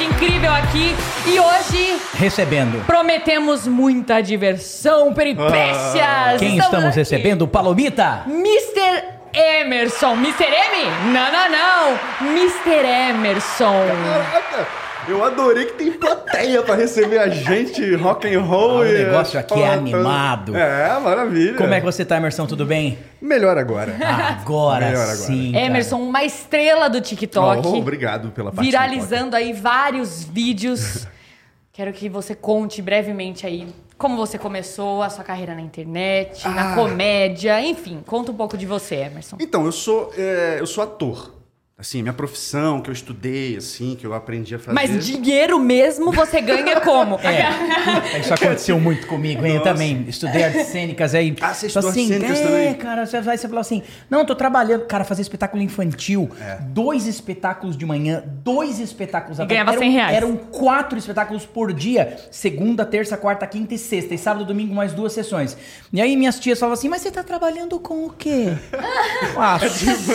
incrível aqui e hoje Recebendo. prometemos muita diversão, peripécias. Quem Estamos estamos recebendo? Palomita! Mr. Emerson. Mr. M? Não, não, não. Mr. Emerson. Caraca, eu adorei que tem plateia pra receber a gente, rock and roll. Ah, o e negócio aqui é animado. É, maravilha. Como é que você tá, Emerson? Tudo bem? Melhor agora. Agora, Melhor agora. sim. cara. Emerson, uma estrela do TikTok. Oh, obrigado pela parte viralizando aí vários vídeos. Quero que você conte brevemente aí como você começou a sua carreira na internet, na Ah. comédia, enfim, conta um pouco de você, Emerson. Então, eu sou, é, eu sou ator. Assim, minha profissão, que eu estudei, assim, que eu aprendi a fazer. Mas dinheiro mesmo você ganha como? É, isso aconteceu muito comigo, hein? Eu também estudei artes cênicas aí. Ah, você estudou artes cênicas é, também? cara, você vai, você falou assim, não, tô trabalhando, cara, fazer espetáculo infantil, dois espetáculos de manhã, dois espetáculos à E ganhava tarde. 100 reais. Eram quatro espetáculos por dia, segunda, terça, quarta, quinta e sexta, e sábado, domingo mais duas sessões. E aí minhas tias falavam assim, mas você tá trabalhando com o quê? ah,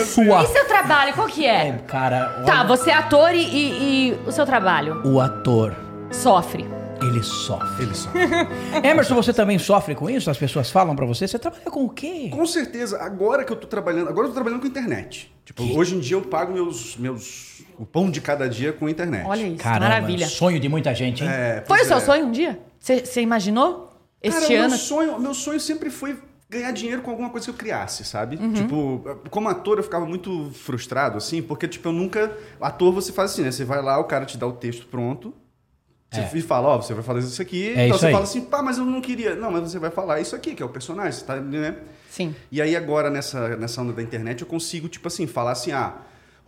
sua... E seu trabalho, qual que é? É, cara, olha, Tá, você é ator e, e- e o seu trabalho? o ator, Sofre. ele sofre. Ele só. Emerson, você também sofre com isso? As pessoas falam pra você, você trabalha com o quê? Com certeza, agora que eu tô trabalhando, agora eu tô trabalhando com internet. Tipo, hoje em dia eu pago meus, meus, o pão de cada dia com internet. Olha isso, Caramba, maravilha. sonho de muita gente, hein? É, Foi pois o seu é. sonho um dia? Você você imaginou? Este Cara, ano? Meu sonho, meu sonho sempre foi ganhar dinheiro com alguma coisa que eu criasse, sabe? Uhum. Tipo, como ator eu ficava muito frustrado, assim, porque, tipo, eu nunca. Ator você faz assim, né? Você vai lá, o cara te dá o texto pronto. Você É. e fala, ó, você vai fazer isso aqui. É então isso você aí. fala assim, pá, mas eu não queria. Não, mas você vai falar isso aqui, que é o personagem, você tá, né? Sim. E aí agora, nessa, nessa onda da internet, eu consigo, tipo assim, falar assim, ah,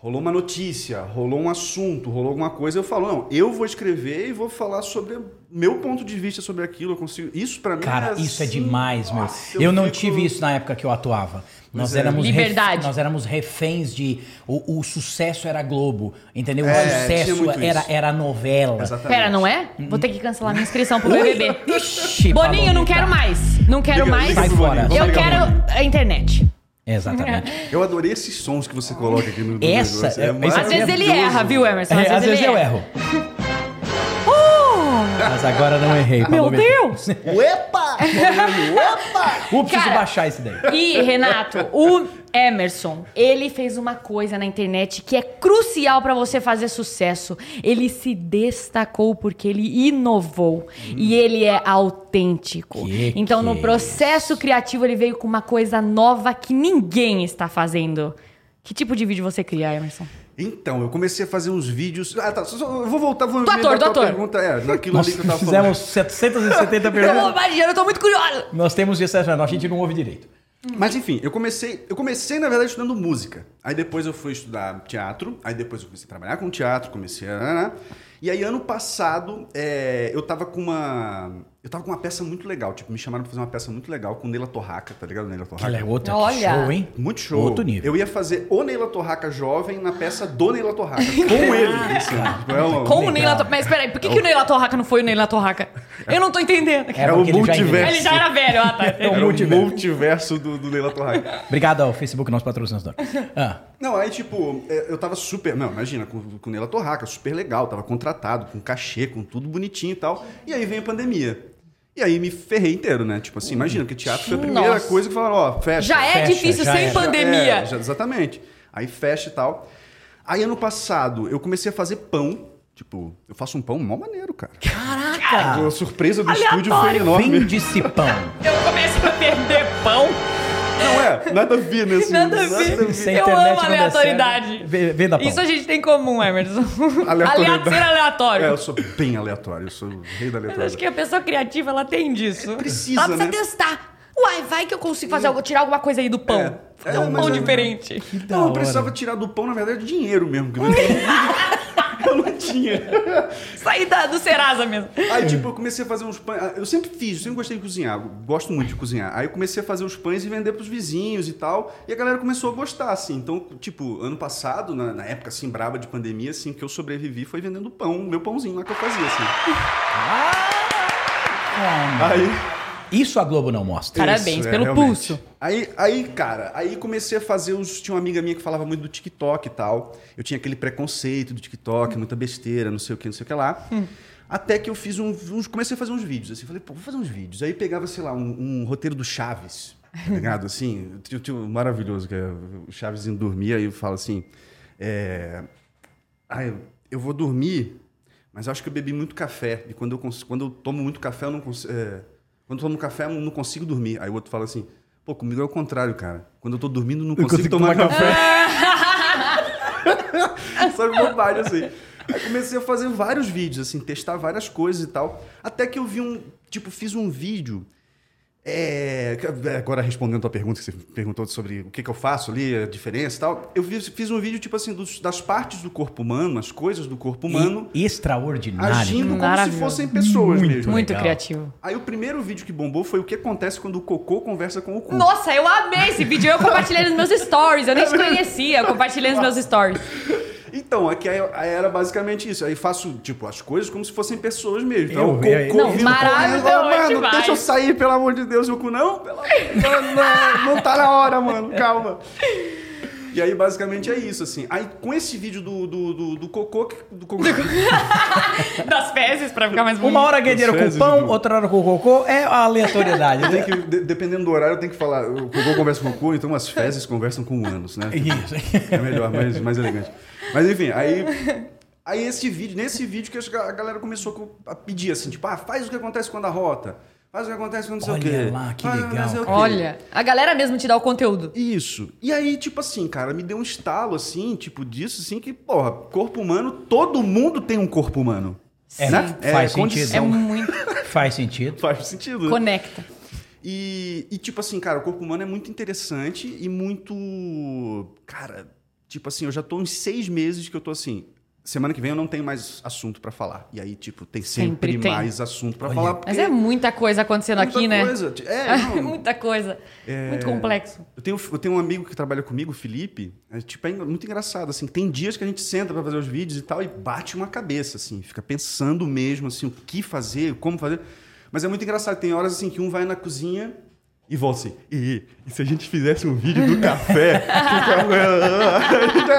rolou uma notícia, rolou um assunto, rolou alguma coisa, eu falo, não, eu vou escrever e vou falar sobre o meu ponto de vista sobre aquilo, eu consigo... Isso pra mim Cara, é isso é assim, demais, meu. nossa, Eu, não fico- tive isso na época que eu atuava. Nós é. éramos Liberdade. ref- nós éramos reféns de o, o sucesso era Globo, entendeu? O É, tinha sucesso era isso. era novela. Exatamente. Pera, não é? Vou ter que cancelar minha inscrição pro BBB. Ixi, Boninho, não quero mais. Não quero Liga- mais. liga Sai fora. Eu quero a internet. Exatamente. Eu adorei esses sons que você coloca aqui no, no Essa- negócio. é- maravilhoso. Às vezes ele erra, viu, Emerson? É, às vezes ele eu erra. erro. Mas agora não errei. Meu. Deus! Uepa! Opa! Uh, preciso Cara. baixar esse daí. E, Renato, o Emerson, ele fez uma coisa na internet que é crucial pra você fazer sucesso. Ele se destacou porque ele inovou. E ele é autêntico. Que então, que no é processo criativo, ele veio com uma coisa nova que ninguém está fazendo. Que tipo de vídeo você cria, Emerson? Então, eu comecei a fazer uns vídeos... Ah, tá, só- só- eu vou voltar, vou Do ator, do ator. pergunta, é, daquilo Nós ali que eu tava fizemos 770 Eu perguntas. vou imaginando, eu tô muito curiosa. Nós temos isso, a gente não ouve direito. Mas enfim, eu comecei, eu comecei na verdade estudando música. Aí depois eu fui estudar teatro, aí depois eu comecei a trabalhar com teatro, comecei a e aí ano passado é, eu tava com uma eu tava com uma peça muito legal, tipo me chamaram pra fazer uma peça muito legal com Neila Torraca, tá ligado? Neila Torraca. Ela é outra Olha. show, hein? Muito show. Outro nível. Eu ia fazer o Neila Torraca jovem na peça do Neila Torraca, com ele. Assim, tipo, é uma- Com o Legal. Neila Torraca. Mas peraí, por que, que o Neila Torraca não foi o Neila Torraca? Eu não tô entendendo. É, É o multiverso. Ele já era velho, ah, tá. É o Era o multiverso. multiverso do, do Neila Torraca. Obrigado ao Facebook, nosso patrocinador. Ah, Não, aí tipo, é, eu tava super. Não, imagina, com, com Neila Torraca, super legal, tava contratado, com cachê, com tudo bonitinho e tal. E aí vem a pandemia. E aí me ferrei inteiro, né? Tipo assim, imagina, que teatro foi a primeira Nossa. coisa que falaram, ó, fecha. Já é Fecha, difícil já sem é. pandemia. É, já- exatamente. Aí fecha e tal. Aí ano passado eu comecei a fazer pão. Tipo, eu faço um pão mó maneiro, cara. Caraca! A surpresa do Aleatório. estúdio foi enorme. Vende-se pão. Eu comecei a perder pão. Não é, nada a ver nesse Nada a ver. Se a Eu internet amo não der aleatoriedade. certo, vê- Venda pão. Isso a gente tem em comum, Emerson. Aleatoriedade. Ser aleatório. É, eu sou bem aleatório, eu sou o rei da Mas aleatória. acho que a pessoa criativa, ela tem disso. precisa, Ela precisa né? testar. Uai, vai que eu consigo fazer algo, tirar alguma coisa aí do pão. É. Fazer É, um mas pão é- diferente. da Não, eu hora. precisava tirar do pão, na verdade, dinheiro mesmo. que eu não- eu tinha. Sair da- do Serasa mesmo. Aí, tipo, eu comecei a fazer uns pães. Eu sempre fiz, eu sempre gostei de cozinhar. Gosto muito de cozinhar. Aí eu comecei a fazer os pães e vender pros vizinhos e tal. E a galera começou a gostar, assim. Então, tipo, ano passado, na, na época, assim, braba de pandemia, assim, que eu sobrevivi foi vendendo pão, meu pãozinho lá que eu fazia, assim. Ah, Aí, Isso a Globo não mostra. Parabéns Isso, é, pelo realmente. pulso. Aí, aí, cara, aí comecei a fazer os. Tinha uma amiga minha que falava muito do TikTok e tal. Eu tinha aquele preconceito do TikTok, muita besteira, não sei o que, não sei o que lá. Até que eu fiz um, uns. Comecei a fazer uns vídeos, assim. Falei, pô, vou fazer uns vídeos. Aí pegava, sei lá, um, um roteiro do Chaves, tá ligado? Assim, tinha, tinha um maravilhoso, que é o Chaves indo dormir, aí fala assim. É, ah, eu, eu vou dormir, mas acho que eu bebi muito café. E quando eu, quando eu tomo muito café, eu não consigo. Quando eu tomo café, eu não consigo dormir. Aí o outro fala assim: pô, comigo é o contrário, cara. Quando eu tô dormindo, eu não consigo, consigo tomar, tomar café. Só que bobagem, assim. Aí comecei a fazer vários vídeos, assim, testar várias coisas e tal. Até que eu vi um. Tipo, fiz um vídeo. É, agora respondendo a tua pergunta, que você perguntou sobre o que, que eu faço ali, a diferença e tal. Eu fiz, fiz um vídeo, tipo assim, dos- das partes do corpo humano, as coisas do corpo humano, E extraordinário. agindo como se fossem pessoas Muito mesmo. Muito legal. criativo. Aí o primeiro vídeo que bombou foi o que acontece quando o cocô conversa com o cu. Nossa, eu amei esse vídeo. Eu compartilhei nos meus stories. Eu nem te conhecia. Eu compartilhei nos meus stories. Então, aqui aí era basicamente isso. Aí faço, tipo, as coisas como se fossem pessoas mesmo. Eu o vi aí. Não, vindo maravilhoso Mano, demais. deixa eu sair, pelo amor de Deus, o cu não. Pelo... Não, não, não tá na hora, mano. Calma. E aí, basicamente, é isso, assim. Aí, com esse vídeo do, do, do, do cocô... que- Do cocô Das fezes, pra ficar mais bonito. Uma hora dinheiro com pão, do- outra hora com cocô. É a aleatoriedade. né? que, de- dependendo do horário, eu tenho que falar. O cocô conversa com o cu, então as fezes conversam com anos, né? Isso. É melhor, mais, mais elegante. Mas enfim, aí. Aí esse vídeo, nesse vídeo que a galera começou a pedir assim, tipo, ah, faz o que acontece quando a rota. Faz o que acontece quando não sei o Olha quê. lá, que faz o legal, o. Olha, a galera mesmo te dá o conteúdo. Isso. E aí, tipo assim, cara, me deu um estalo assim, tipo, disso, assim, que, porra, corpo humano, todo mundo tem um corpo humano. É, né? faz condição. sentido. É muito. Faz sentido. Faz sentido. né? Conecta. E, e, tipo assim, cara, o corpo humano é muito interessante e muito. Cara, tipo assim, eu já tô uns seis meses que eu tô assim. Semana que vem eu não tenho mais assunto pra falar. E aí, tipo, tem sempre, Sempre tem. mais assunto pra Olha. falar. Mas é muita coisa acontecendo muita aqui, né? coisa. É, não, muita coisa. Muito complexo. eu, tenho, eu tenho um amigo que trabalha comigo, o Felipe. É, tipo, é muito engraçado, assim. Tem dias que a gente senta pra fazer os vídeos e tal e bate uma cabeça, assim. Fica pensando mesmo, assim, o que fazer, como fazer. Mas é muito engraçado. Tem horas, assim, que um vai na cozinha e volta assim. E, e se a gente fizesse um vídeo do café?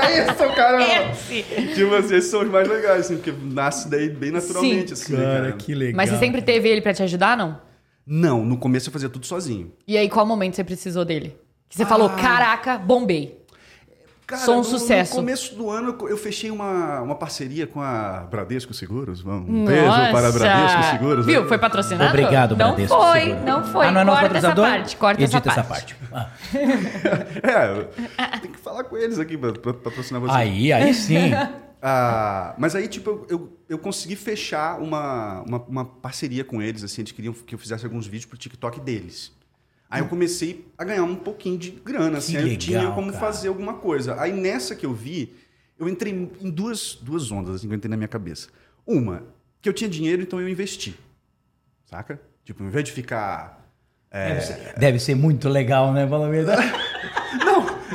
é isso, cara. Esse. Tipo assim, esses são os mais legais, assim, porque nasce daí bem naturalmente, assim, né, Cara, que legal. Mas você sempre teve ele pra te ajudar, não? Não, no começo eu fazia tudo sozinho. E aí, qual momento você precisou dele? Que você falou, caraca, bombei. Cara, Sou um no, sucesso. No começo do ano eu- fechei uma, uma parceria com a Bradesco Seguros. Um Nossa. beijo para a Bradesco Seguros. Viu? Foi patrocinado? Obrigado, Não Bradesco foi, Seguros. não foi. Ah, não é nosso Corta essa patrocinador? parte, corta Edita essa parte. Ah. É, tem que falar com eles aqui pra, pra patrocinar você. Aí, aí sim. Ah, mas aí, tipo, eu, eu, eu consegui fechar uma, uma, uma parceria com eles, assim, eles queriam que eu fizesse alguns vídeos pro TikTok deles. Aí eu comecei a ganhar um pouquinho de grana, assim, aí eu legal, tinha como cara. fazer alguma coisa. Aí nessa que eu vi, eu entrei em duas, duas ondas, assim, que eu entrei na minha cabeça. Uma, que eu tinha dinheiro, então eu investi. Saca? Tipo, ao invés de ficar... Deve, ser, deve ser muito legal, né, fala a verdade.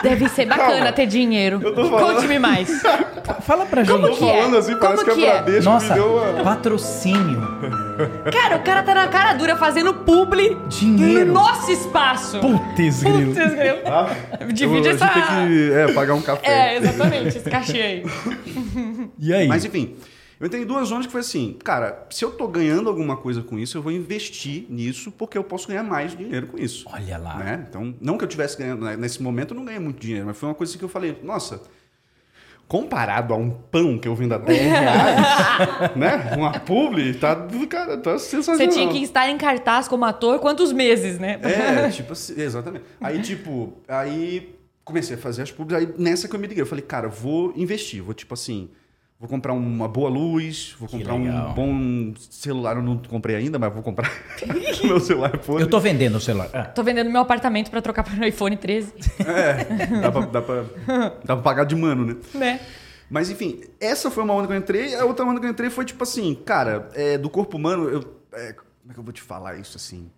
Deve ser bacana Calma. ter dinheiro. Conte-me mais. Fala pra Como gente. Tô que é? falando assim, parece Como que, que a é? Bradesco Nossa, me deu uma... patrocínio, Cara, o cara tá na cara dura fazendo publi Dinheiro. no nosso espaço. putz, grilo. Putz, grilo. Ah, Divide eu, essa... A gente tem que é, pagar um café. É, exatamente, esse cachê aí. E aí? Mas enfim, eu entrei em duas zonas que foi assim, cara, se eu tô ganhando alguma coisa com isso, eu vou investir nisso porque eu posso ganhar mais dinheiro com isso. Olha lá. Né? Então, não que eu tivesse ganhando, né? nesse momento eu não ganhei muito dinheiro, mas foi uma coisa assim que eu falei, nossa, comparado a um pão que eu vendo a 10 reais, né? Uma publi, tá, cara, tá sensacional. Você tinha que estar em cartaz como ator quantos meses, né? É, tipo assim, exatamente. Aí, tipo, aí comecei a fazer as pubs, aí nessa que eu me liguei, eu falei, cara, vou investir, vou tipo assim, vou comprar uma boa luz, vou Que comprar legal. um bom celular, eu não comprei ainda, mas vou comprar meu celular podre. Eu tô vendendo o celular. Ah, Tô vendendo meu apartamento pra trocar para o iPhone 13, É, dá pra, dá, pra, dá pra pagar de mano, né? né? Mas enfim, essa foi uma onda que eu entrei, a outra onda que eu entrei foi tipo assim, cara, é, do corpo humano, eu, é, como é que eu vou te falar isso assim?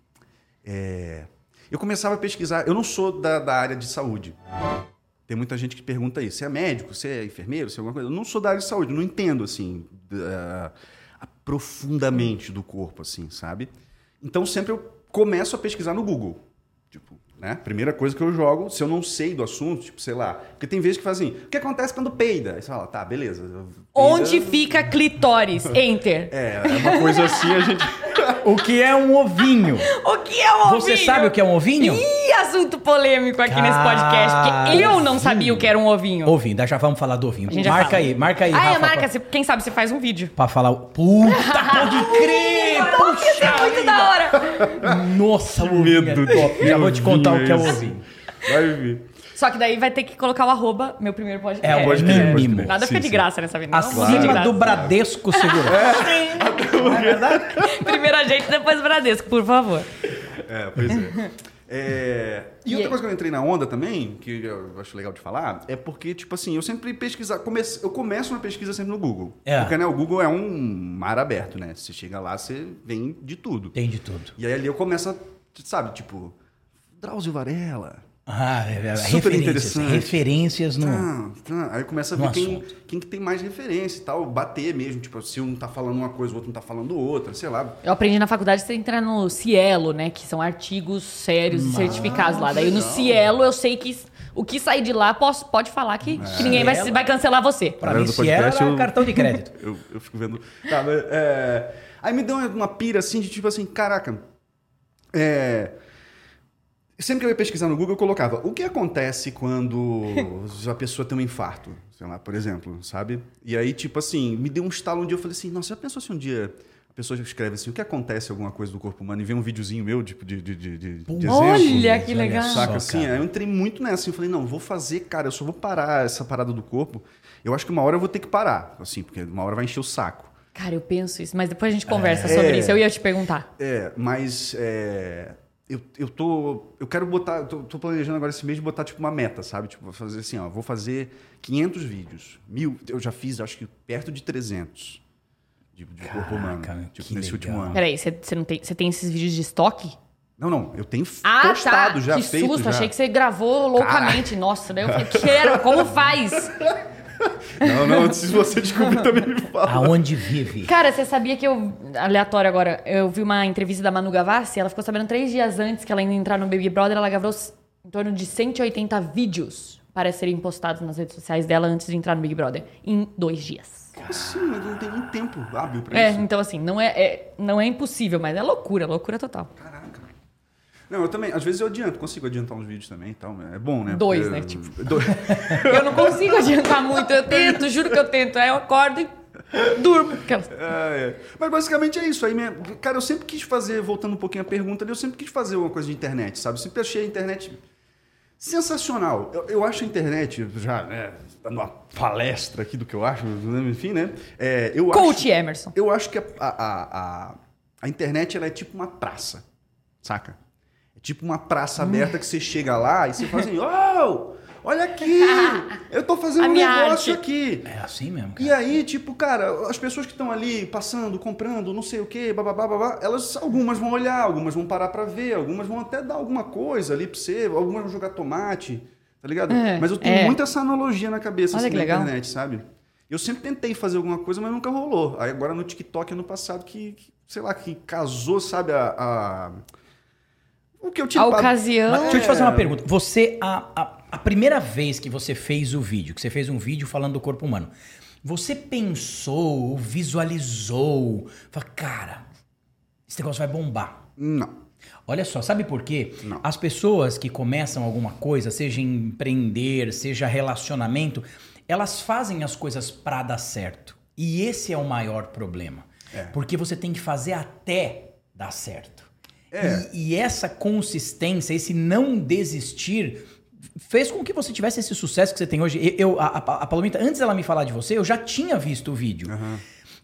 É, eu começava a pesquisar, eu não sou da, da área de saúde. Tem muita gente que pergunta isso. Você é médico? Você é enfermeiro? Você é alguma coisa? Eu não sou da área de saúde, não entendo, assim, da- profundamente do corpo, assim, sabe? Então sempre eu começo a pesquisar no Google. Tipo, né? Primeira coisa que eu jogo, se eu não sei do assunto, tipo, sei lá. Porque tem vezes que fazem, o que acontece quando peida? Aí você fala, tá, beleza. peida- Onde fica clitóris? Enter. É, é uma coisa assim, a gente. O que é um ovinho? O que é um Você ovinho? sabe o que é um ovinho? Ih, assunto polêmico aqui nesse podcast, porque eu não sabia o que era um ovinho. Ovinho, já vamos falar do ovinho. Marca fala. aí, marca aí, Ah, é, Rafa, marca. pra, você- Quem sabe você faz um vídeo. pra falar. o- Puta, pode crer! Nossa, isso é muito da hora. Nossa, o ovinho medo é top. Já vou te contar o que é o esse. ovinho. Vai vir. Só que daí vai ter que colocar o arroba, meu primeiro podcast. É, o Pode crer, pode mínimo. crer. Nada fica Sim, de sim. graça nessa vida. Acima do Bradesco Segurança. É verdade? Primeiro a gente, depois o Bradesco, por favor. É, pois é. É, E E outra aí? coisa que eu entrei na onda também, que eu acho legal de falar, é porque, tipo assim, eu sempre pesquisar. Comece, eu começo uma pesquisa sempre no Google. É. Porque né, o Google é um mar aberto, né? Você chega lá, você vem de tudo. Tem de tudo. E aí ali eu começo a, sabe, tipo, Drauzio Varela. Ah, é, é, Super referências. interessante. Referências no. Tá, tá. Aí começa a ver quem, quem que tem mais referência e tal, bater mesmo, tipo, se um tá falando uma coisa, o outro não tá falando outra, sei lá. Eu aprendi na faculdade você entrar no Cielo, né? Que são artigos sérios e certificados lá. Daí no legal. Cielo eu sei que o que sair de lá posso, pode falar que, que ninguém vai, Cielo. vai cancelar você. Pra mim, do se era podcast, eu- cartão de crédito. Eu, eu fico vendo. Tá, mas, é, Aí me deu uma, uma pira assim de tipo assim, caraca. É. Sempre que eu ia pesquisar no Google, eu colocava o que acontece quando a pessoa tem um infarto, sei lá, por exemplo, sabe? E aí, tipo assim, me deu um estalo um dia, eu falei assim, nossa, já pensou se um dia a pessoa escreve assim, o que acontece alguma coisa do corpo humano e vê um videozinho meu, tipo, de, de, de, de, de exemplo? Olha que legal. Saca assim? eu entrei muito nessa. assim, Eu falei, não, vou fazer, cara, eu só vou parar essa parada do corpo. Eu acho que uma hora eu vou ter que parar, assim, porque uma hora vai encher o saco. Cara, eu penso isso, mas depois a gente conversa sobre É. isso. Eu ia te perguntar. É, mas é, eu, eu tô. Eu quero botar. Tô, tô planejando agora esse mês de botar tipo uma meta, sabe? Tipo, vou fazer assim, ó. Vou fazer 500 vídeos. Mil. Eu já fiz, acho que perto de 300 de, de corpo humano. Caraca, Tipo, que nesse legal. último ano. Peraí, você você não tem, você tem esses vídeos de estoque? Não, não. Eu tenho Ah, postado tá. já, que feito susto, já. achei que você gravou loucamente. Nossa, daí eu falei, quero, como faz? Não, não. Se você descobrir, também me fala. Aonde vive? Cara, você sabia que eu. Aleatório agora. Eu vi uma entrevista da Manu Gavassi. Ela ficou sabendo três dias antes que ela ia entrar no Baby Brother. Ela gravou em torno de 180 vídeos para serem postados nas redes sociais dela antes de entrar no Big Brother. Em dois dias. Como assim? Mas não tem nem tempo hábil pra É, isso. então assim, não é, é- não é impossível, mas é loucura, loucura total. Caraca. Não, eu também, às vezes eu adianto, consigo adiantar uns vídeos também e tal, é bom, né? Dois, Porque- né? Tipo. Dois. Eu não consigo adiantar muito, eu tento, juro que eu tento. Aí eu acordo e durmo. Aquelas- É, é. Mas basicamente é isso. Aí, minha- cara, eu sempre quis fazer, voltando um pouquinho à pergunta, ali, eu sempre quis fazer uma coisa de internet, sabe? Eu sempre achei a internet sensacional. Eu, eu acho a internet, já, né, dando uma palestra aqui do que eu acho, né, enfim, né? É, eu Coach acho, Emerson. eu acho que a, a, a, a internet ela é tipo uma praça, saca? Tipo uma praça aberta que você chega lá e você fala assim, oh, olha aqui, eu tô fazendo um negócio arte." aqui. É assim mesmo, cara. E aí, tipo, cara, as pessoas que estão ali passando, comprando, não sei o quê, bababá, babá, elas, algumas vão olhar, algumas vão parar pra ver, algumas vão até dar alguma coisa ali pra você, algumas vão jogar tomate, tá ligado? É, mas eu tenho é. muito essa analogia na cabeça, Olha assim, que na legal. internet, sabe? Eu sempre tentei fazer alguma coisa, mas nunca rolou. Aí agora no TikTok, ano passado, que, que, sei lá, que casou, sabe, a... a- O que eu tinha... A ocasião. Mas deixa eu te fazer uma É. pergunta. Você, a, a, a primeira vez que você fez o vídeo, que você fez um vídeo falando do corpo humano, você pensou, visualizou, falou, cara, esse negócio vai bombar. Não. Olha só, sabe por quê? Não. As pessoas que começam alguma coisa, seja empreender, seja relacionamento, elas fazem as coisas pra dar certo. E esse é o maior problema. É. Porque você tem que fazer até dar certo. É. E, e essa consistência, esse não desistir, fez com que você tivesse esse sucesso que você tem hoje. Eu, a, a, Palomita, antes dela me falar de você, eu já tinha visto o vídeo.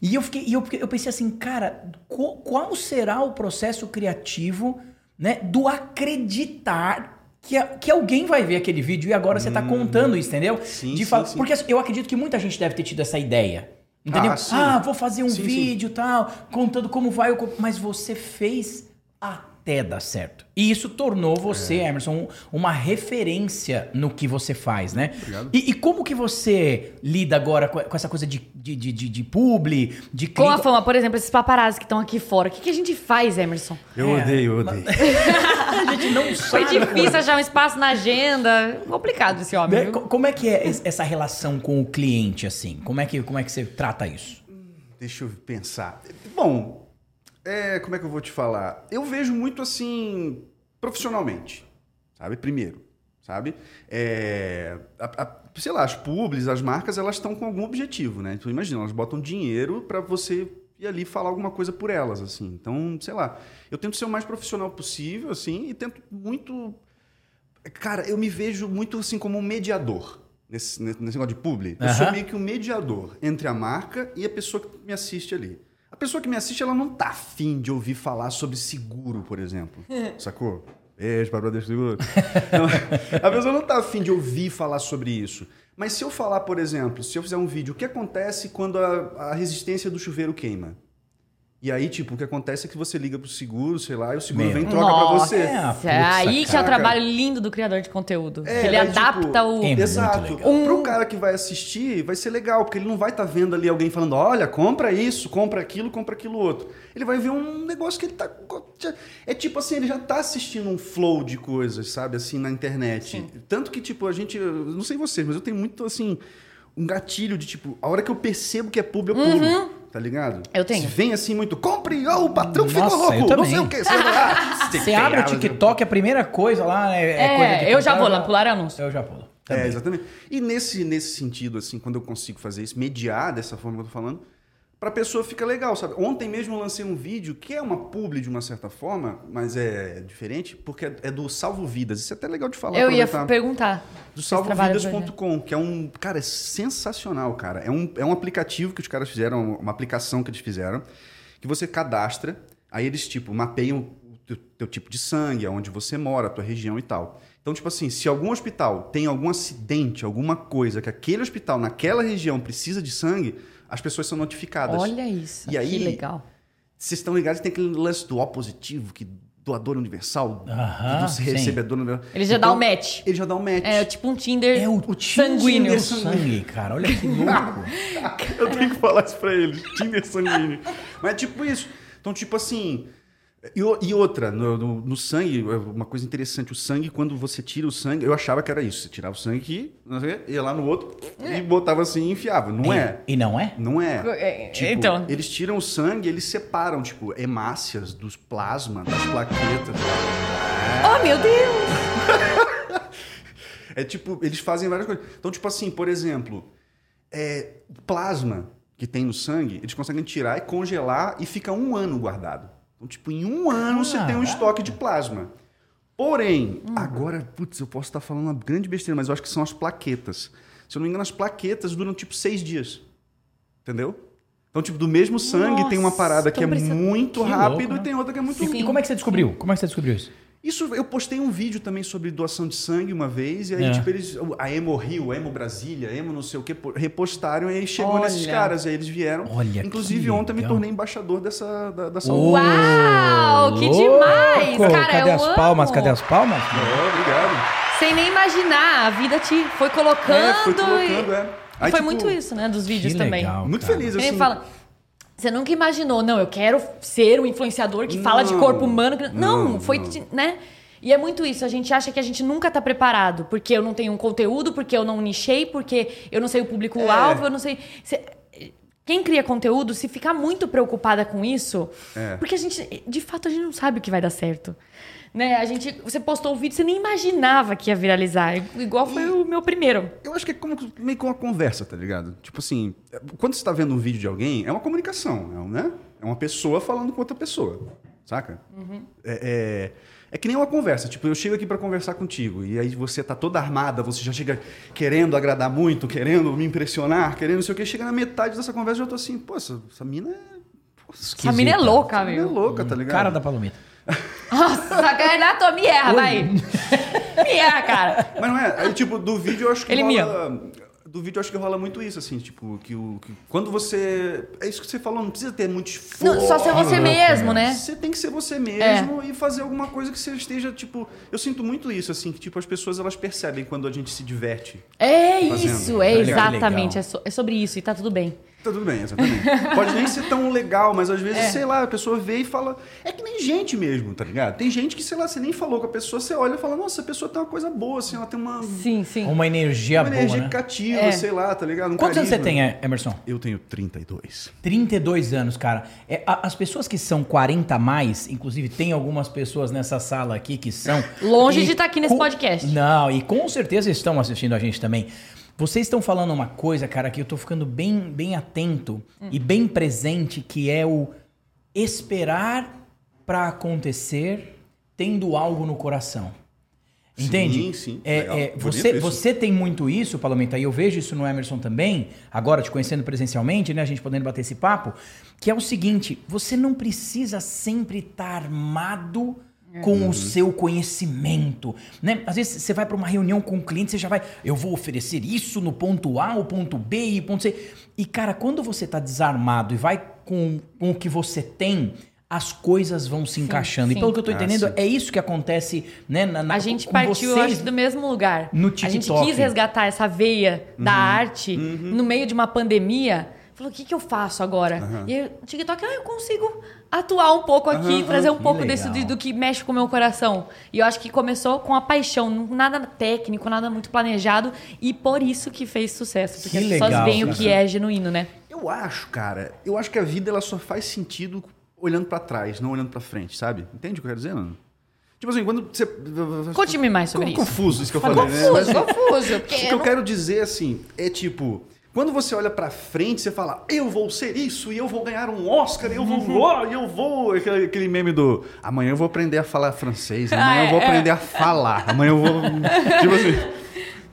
E eu fiquei, e eu, eu pensei assim, cara, co- qual será o processo criativo, né, do acreditar que, que alguém vai ver aquele vídeo e agora você tá contando isso, entendeu? Hum. Sim, De sim, sim. Porque assim, eu acredito que muita gente deve ter tido essa ideia. Entendeu? Ah. Ah, vou fazer um Sim, vídeo e tal, contando como vai Mas você fez até dar certo. E isso tornou você, Emerson, um- uma referência no que você faz, né? Obrigado. E, e como que você lida agora com, com essa coisa de, de, de, de, de publi, de Com a fama, por exemplo, esses paparazzi que estão aqui fora. O que, que a gente faz, Emerson? Eu É, odeio, eu odeio. A gente não Foi sabe. difícil achar um espaço na agenda. Complicado esse homem, Né? viu? Como é que é es- essa relação com o cliente, assim? Como é que, como é que você trata isso? Deixa eu pensar. Bom, é, como é que eu vou te falar? Eu vejo muito assim, profissionalmente, sabe? Primeiro, sabe? É, a- a- sei lá, as publis, as marcas, elas estão com algum objetivo, né? Então imagina, elas botam dinheiro para você ir ali falar alguma coisa por elas, assim. Então, sei lá, eu tento ser o mais profissional possível, assim, e tento muito Cara, eu me vejo muito assim como um mediador nesse, nesse negócio de publi. Eu sou meio que um mediador entre a marca e a pessoa que me assiste ali. A pessoa que me assiste, ela não tá afim de ouvir falar sobre seguro, por exemplo. Sacou? Beijo para brother seguro. A pessoa não tá afim de ouvir falar sobre isso. Mas se eu falar, por exemplo, se eu fizer um vídeo, o que acontece quando a, a resistência do chuveiro queima? E aí, tipo, o que acontece é que você liga pro seguro, sei lá, e o seguro Meu. vem e troca pra Nossa, você. É, putz, aí que é o trabalho lindo do criador de conteúdo. É, que ele daí, adapta tipo, o. É Exato. legal. Pro cara que vai assistir, vai ser legal, porque ele não vai estar vendo ali alguém falando, olha, compra isso, compra aquilo, compra aquilo outro. Ele vai ver um negócio que ele tá. É tipo assim, ele já tá assistindo um flow de coisas, sabe, assim, na internet. Tanto que, tipo, a gente. Não sei vocês, mas eu tenho muito assim. Um gatilho de tipo, a hora que eu percebo que é público, eu pulo. Tá ligado? Eu tenho. Se vem assim muito, compre, ô, o patrão ficou Nossa, eu louco, não sei o que. Você, Você abre o TikTok, a primeira coisa lá é, é É, coisa de eu já vou lá pular anúncio. Eu já pulo. É, Também. exatamente. E nesse, nesse sentido, assim, quando eu consigo fazer isso, mediar dessa forma que eu tô falando, pra pessoa fica legal, sabe? Ontem mesmo eu lancei um vídeo que é uma publi de uma certa forma, mas é diferente, porque é é do Salvo Vidas. Isso é até legal de falar. Eu ia perguntar. Do salvovidas.com, que é um. Cara, é sensacional, cara. É um, é um aplicativo que os caras fizeram, uma aplicação que eles fizeram, que você cadastra, aí eles, tipo, mapeiam o teu, teu tipo de sangue, aonde você mora, a tua região e tal. Então, tipo assim, se algum hospital tem algum acidente, alguma coisa que aquele hospital naquela região precisa de sangue, as pessoas são notificadas. Olha isso. E aí- Que legal. Vocês estão ligados que tem aquele lance do O positivo, que doador universal, Aham, do sim. recebedor universal. Ele já dá o match. Ele já dá um match. É tipo um Tinder É o, o Tinder sanguíneo. sangue, cara. Olha que louco. Eu tenho que falar isso pra eles. Tinder sanguíneo. Mas é tipo isso. Então, tipo assim. E, o- e outra, no, no- no sangue, é uma coisa interessante, o sangue, quando você tira o sangue, eu achava que era isso. Você tirava o sangue aqui, não sei, ia lá no outro e botava assim e enfiava. Não é. E não é? Não é. É, Tipo, então. Eles tiram o sangue, eles separam, tipo, hemácias dos plasma, das plaquetas. Oh, meu Deus! É tipo, eles fazem várias coisas. Então, tipo assim, por exemplo, é, plasma que tem no sangue, eles conseguem tirar e congelar e fica um ano guardado. Então, tipo, em um ano você tem um estoque de plasma. Porém, Hum. agora, putz, eu posso estar falando uma grande besteira, mas eu acho que são as plaquetas. Se eu não me engano, as plaquetas duram tipo seis dias. Entendeu? Então, tipo, do mesmo sangue tem uma Nossa, parada que é então precisa- muito Que rápido louco, né? e tem outra que é muito E, e como é que você descobriu? Como é que você descobriu isso? Isso, eu postei um vídeo também sobre doação de sangue uma vez, e aí, É. tipo, eles. A Emo Rio, Emo Brasília, Emo não sei o que, repostaram, e aí chegou Olha. nesses caras, e aí eles vieram. Olha, Inclusive, ontem eu me legal. tornei embaixador dessa da, da saúde. Uau, que louco! demais! Cara, Cadê eu as amo. palmas? Cadê as palmas? Oh, obrigado. Sem nem imaginar, a vida te foi colocando. É, foi e- colocando, é. E Aí, foi tipo, muito isso, né? Dos vídeos também. legal. Muito cara. feliz, assim. fala. Você nunca imaginou, não, eu quero ser um influenciador que fala de Não. corpo humano. Não, Não, foi, não. né? E é muito isso, a gente acha que a gente nunca tá preparado, porque eu não tenho um conteúdo, porque eu não nichei, porque eu não sei o público-alvo, É. eu não sei. Cê- Quem cria conteúdo, se ficar muito preocupada com isso, É. porque a gente, de fato, a gente não sabe o que vai dar certo. Né? A gente, você postou o vídeo, você nem imaginava que ia viralizar. Igual foi o meu primeiro. Eu acho que é como, meio que uma conversa, tá ligado? Tipo assim, quando você tá vendo um vídeo de alguém, é uma comunicação, é, um, né? É uma pessoa falando com outra pessoa, saca? É, é, é que nem uma conversa. Tipo, eu chego aqui pra conversar contigo e aí você tá toda armada, você já chega querendo agradar muito, querendo me impressionar, querendo não sei o quê. Chega na metade dessa conversa e eu tô assim, pô, essa, essa mina é... pô, Essa mina é louca, essa mina é meu. louca, tá ligado? Cara da palomita. Nossa, Renato, me erra, vai. Me erra, cara. Mas não é. Aí, tipo, do vídeo eu acho que Ele me rola- do vídeo eu acho que rola muito isso, assim, tipo, que, o, que quando você. É isso que você falou, não precisa ter muito esforço. Não, só ser você mesmo, né? Você tem que ser você mesmo e fazer alguma coisa que você esteja, tipo. Eu sinto muito isso, assim, que tipo, as pessoas elas percebem quando a gente se diverte. É Fazendo. isso, é legal. exatamente. É, so- é sobre isso e tá tudo bem. Tá tudo bem, exatamente. Pode nem ser tão legal, mas às vezes, É. sei lá, a pessoa vê e fala. É que nem gente mesmo, tá ligado? Tem gente que, sei lá, você nem falou com a pessoa, você olha e fala, nossa, a pessoa tem uma coisa boa, assim, ela tem uma, Sim, sim. Uma energia uma boa, energia né? cativa, É. sei lá, tá ligado? Um Quantos anos você tem, Emerson? Eu tenho 32. 32 anos, cara. É, a- as pessoas que são 40 a mais, inclusive tem algumas pessoas nessa sala aqui que são. Longe E de estar aqui nesse com- podcast. Não, e com certeza estão assistindo a gente também. Vocês estão falando uma coisa, cara, que eu tô ficando bem, bem atento Hum. e bem presente, que é o esperar pra acontecer tendo algo no coração. Entende? Sim, sim. É, é, você, isso. você tem muito isso, Palomita, e eu vejo isso no Emerson também, agora te conhecendo presencialmente, né? A gente podendo bater esse papo, que é o seguinte: você não precisa sempre estar armado com Uhum. o seu conhecimento, né? Às vezes você vai para uma reunião com um cliente, você já vai, eu vou oferecer isso no ponto A, o ponto B e o ponto C. E cara, quando você tá desarmado e vai com, com o que você tem, as coisas vão se encaixando. sim. E pelo que eu tô Ah, entendendo, sim. é isso que acontece, né? na- na- A gente com partiu, eu vocês acho, do mesmo lugar. no A gente TikTok. quis resgatar essa veia da Uhum. arte no meio de uma pandemia. Falou, o que, que eu faço agora? E aí, o TikTok, ah, eu consigo atuar um pouco aqui, trazer um que pouco legal. desse do, do que mexe com o meu coração. E eu acho que começou com a paixão, não- nada técnico, nada muito planejado. E por isso que fez sucesso. Porque Que as pessoas legal, veem o que é genuíno, né? Eu acho, cara, eu acho que a vida ela só faz sentido olhando pra trás, não olhando pra frente, sabe? Entende o que eu quero dizer, mano? Tipo assim, quando você. Conte-me mais sobre Ficou isso. Confuso isso que eu falei, né? Confuso, Mas- confuso. Porque O que eu quero dizer, assim, é tipo. Quando você olha pra frente, você fala, eu vou ser isso, e eu vou ganhar um Oscar, e eu vou, e eu vou. Aquele, aquele meme do amanhã eu vou aprender a falar francês, amanhã eu vou Ah, é. aprender a falar, amanhã eu vou. tipo assim.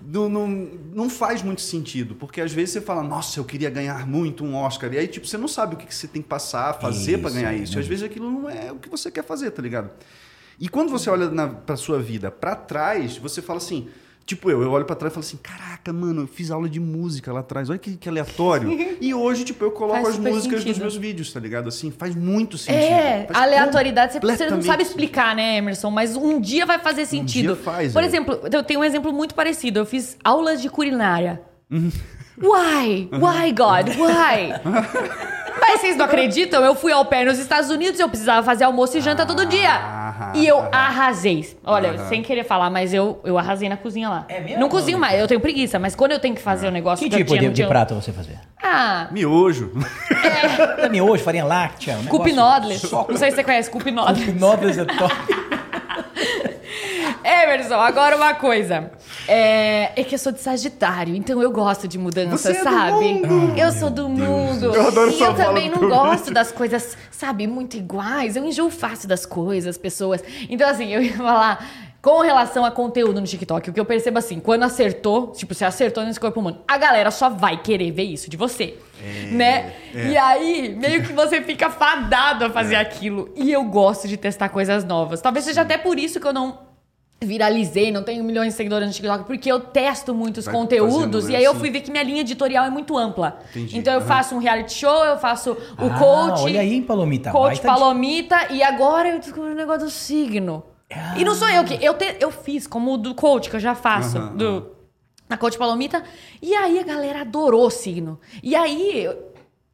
Não, não, não faz muito sentido, porque às vezes você fala, nossa, eu queria ganhar muito um Oscar, e aí, tipo, você não sabe o que, que você tem que passar, fazer pra Isso, ganhar é, isso. Né? às vezes aquilo não é o que você quer fazer, tá ligado? E quando você olha na, pra sua vida pra trás, você fala assim. Tipo eu, eu olho pra trás e falo assim: caraca, mano, eu fiz aula de música lá atrás, olha que, que aleatório. e hoje, tipo, eu coloco Faz as músicas sentido. dos meus vídeos, tá ligado? Assim, faz muito sentido. É, aleatoriedade você, não sabe explicar, né, Emerson? Mas um dia vai fazer sentido. dia faz, Por é. exemplo, eu tenho um exemplo muito parecido. Eu fiz aulas de culinária. Uhum. Why? Why, God? Why? Mas vocês não acreditam? Eu fui ao pé nos Estados Unidos, eu precisava fazer almoço e janta todo dia. E eu arrasei. Olha, sem querer falar, mas eu, eu arrasei na cozinha lá. É mesmo? Não cozinho mais, eu tenho preguiça, mas quando eu tenho que fazer o negócio Que que eu tipo tinha, de, de prato você fazia? Ah, Miojo. É miojo, farinha láctea, um Cup Noodles. Não sei se você conhece Cup Noodles. Cup Noodles é top. Emerson, agora uma coisa. É, é que eu sou de Sagitário, então eu gosto de mudança, Você é do sabe? eu sou do mundo. Eu adoro e eu também não gosto vídeo. das coisas, sabe, muito iguais. Eu enjoo fácil das coisas, pessoas. Então, assim, eu ia falar. Com relação a conteúdo no TikTok, o que eu percebo assim, quando acertou, tipo, você acertou nesse corpo humano, a galera só vai querer ver isso de você. né? é. E aí, meio que você fica fadado a É. fazer aquilo. E eu gosto de testar coisas novas. Talvez seja até por isso que eu não viralizei, não tenho milhões de seguidores no TikTok, porque eu testo muitos Vai conteúdos e aí eu assim. fui ver que minha linha editorial é muito ampla. Entendi. Então eu Aham. faço um reality show, eu faço o Ah, coach, Olha aí, Palomita. coach baita de- Palomita e agora eu descobri o negócio do signo. E não sou eu que eu te- eu fiz como o do coach que eu já faço, Aham, do na coach Palomita, e aí a galera adorou o signo. E aí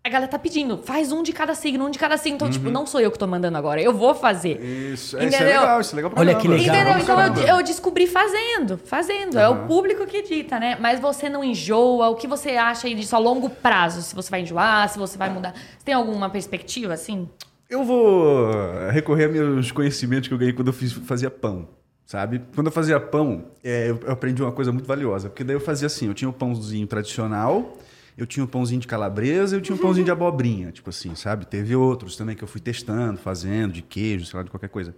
a galera tá pedindo, faz um de cada signo, um de cada signo. Então, Uhum. tipo, não sou eu que tô mandando agora, eu vou fazer. Isso, é, isso é Entendeu? legal, isso é legal pra Olha caramba. que legal. Entendeu? Então eu, eu descobri fazendo, fazendo. É o público que dita, né? Mas você não enjoa. O que você acha aí disso a longo prazo? Se você vai enjoar, se você vai mudar. Você tem alguma perspectiva, assim? Eu vou recorrer a meus conhecimentos que eu ganhei quando eu fiz, fazia pão, sabe? Quando eu fazia pão, é, eu eu aprendi uma coisa muito valiosa. Porque daí eu fazia assim, eu tinha o pãozinho tradicional, eu tinha o pãozinho de calabresa, eu tinha o pãozinho de abobrinha, tipo assim, sabe? Teve outros também que eu fui testando, fazendo, de queijo, sei lá, de qualquer coisa.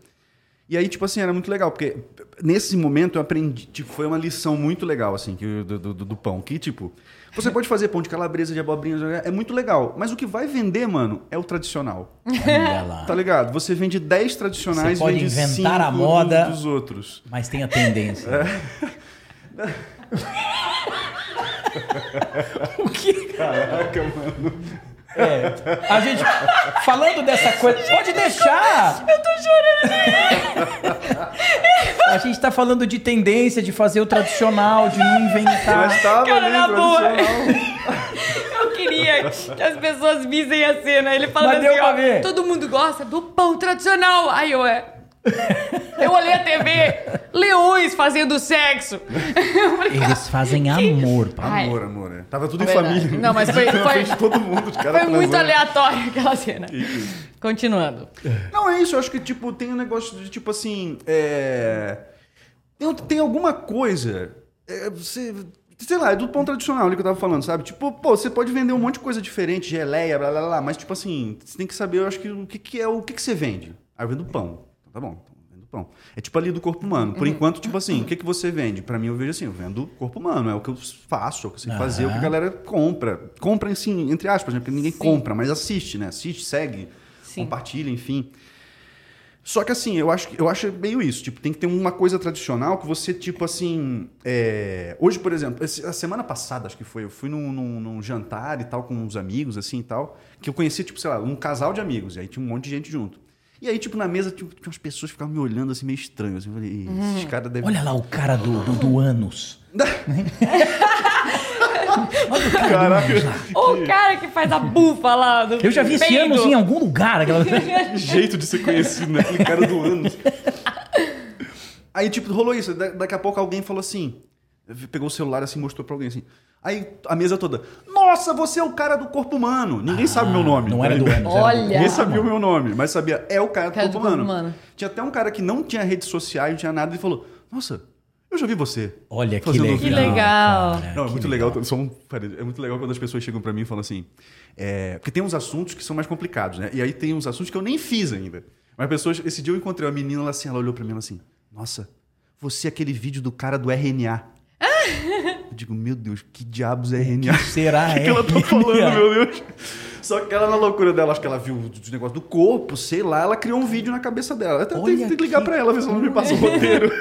E aí, tipo assim, era muito legal, porque nesse momento eu aprendi, tipo, foi uma lição muito legal, assim, que, do, do, do pão, que, tipo, você pode fazer pão de calabresa, de abobrinha, é muito legal, mas o que vai vender, mano, é o tradicional. Olha lá. Tá ligado? Você vende 10 tradicionais Você pode e vende inventar a 5 moda. dos outros. Mas tem a tendência. o que? Caraca, mano. É, a gente falando dessa coisa, pode deixar. Eu tô chorando. A gente tá falando de tendência de fazer o tradicional, de não inventar. Mas tava Cara, ali, na boa. tradicional. Eu queria que as pessoas vissem a cena. Ele falando Mas deu assim, pra ó, ver. todo mundo gosta do pão tradicional. Aí eu é... Eu olhei a TV, leões fazendo sexo. Eles fazem amor, pá. Ai. Amor, amor, é. Tava tudo em É verdade. família. Não, mas foi- foi- de todo mundo, os caras Foi muito aleatório aquela cena. Continuando. Não, é isso. Eu acho que, tipo, tem um negócio de, tipo assim. É... Tem, tem alguma coisa. é, você. Sei lá, é do pão tradicional ali que eu tava falando, sabe? Tipo, pô, você pode vender um monte de coisa diferente, geleia, blá blá blá, mas, tipo assim, você tem que saber, eu acho que o que, que é o que, que você vende. Ah, eu vendo pão. Tá bom, então, vendo pão. É tipo ali do corpo humano. Por enquanto, tipo assim, o que, que você vende? Pra mim, eu vejo assim, eu vendo corpo humano, é o que eu faço, é o que eu sei fazer, é o que a galera compra. Compra, assim, entre aspas, né? Porque ninguém compra, mas assiste, né? Assiste, segue, Sim. compartilha, enfim. Só que assim, eu acho, eu acho meio isso. Tipo, tem que ter uma coisa tradicional que você, tipo assim. é, Hoje, por exemplo, a semana passada, acho que foi, eu fui num, num- num jantar e tal, com uns amigos, assim e tal, que eu conheci, tipo, sei lá, um casal de amigos. E aí tinha um monte de gente junto. E aí, tipo, na mesa tipo, tinha umas pessoas que ficavam me olhando assim, meio estranho. Assim, eu falei, "Ih, Uhum. esses caras devem. Olha lá o cara do, do, do ânus. Caraca, O cara que faz a bufa lá do Eu já vi esse peido. ânus em algum lugar. Aquela... que jeito de ser conhecido, né? Aquele cara do ano. Aí, tipo, rolou isso. Da- daqui a pouco alguém falou assim. Pegou o celular assim, mostrou pra alguém assim. Aí a mesa toda. Nossa, você é o cara do corpo humano. Ninguém sabe meu nome. Não era do Ainda. ânus. era do- Olha. Ninguém sabia o meu nome, mas sabia, é o cara do, Cara corpo, do corpo humano. humano. Tinha até um cara que não tinha redes sociais, não tinha nada, e falou: Nossa, eu já vi você. Olha que legal. Que legal. cara, Não, é que muito legal. só um é muito legal quando as pessoas chegam pra mim e falam assim. é, porque tem uns assuntos que são mais complicados, né? E aí tem uns assuntos que eu nem fiz ainda. Mas pessoas. Esse dia eu encontrei uma menina ela assim, ela olhou pra mim e falou assim: Nossa, você é aquele vídeo do cara do RNA. Eu digo, meu Deus, que diabos é RNA? Será O que, que ela tá falando, meu Deus? Só que ela, na loucura dela, acho que ela viu os negócios do corpo, sei lá, ela criou um vídeo na cabeça dela. Até tem, que ligar que- pra ela, ver se ela não me passa o roteiro.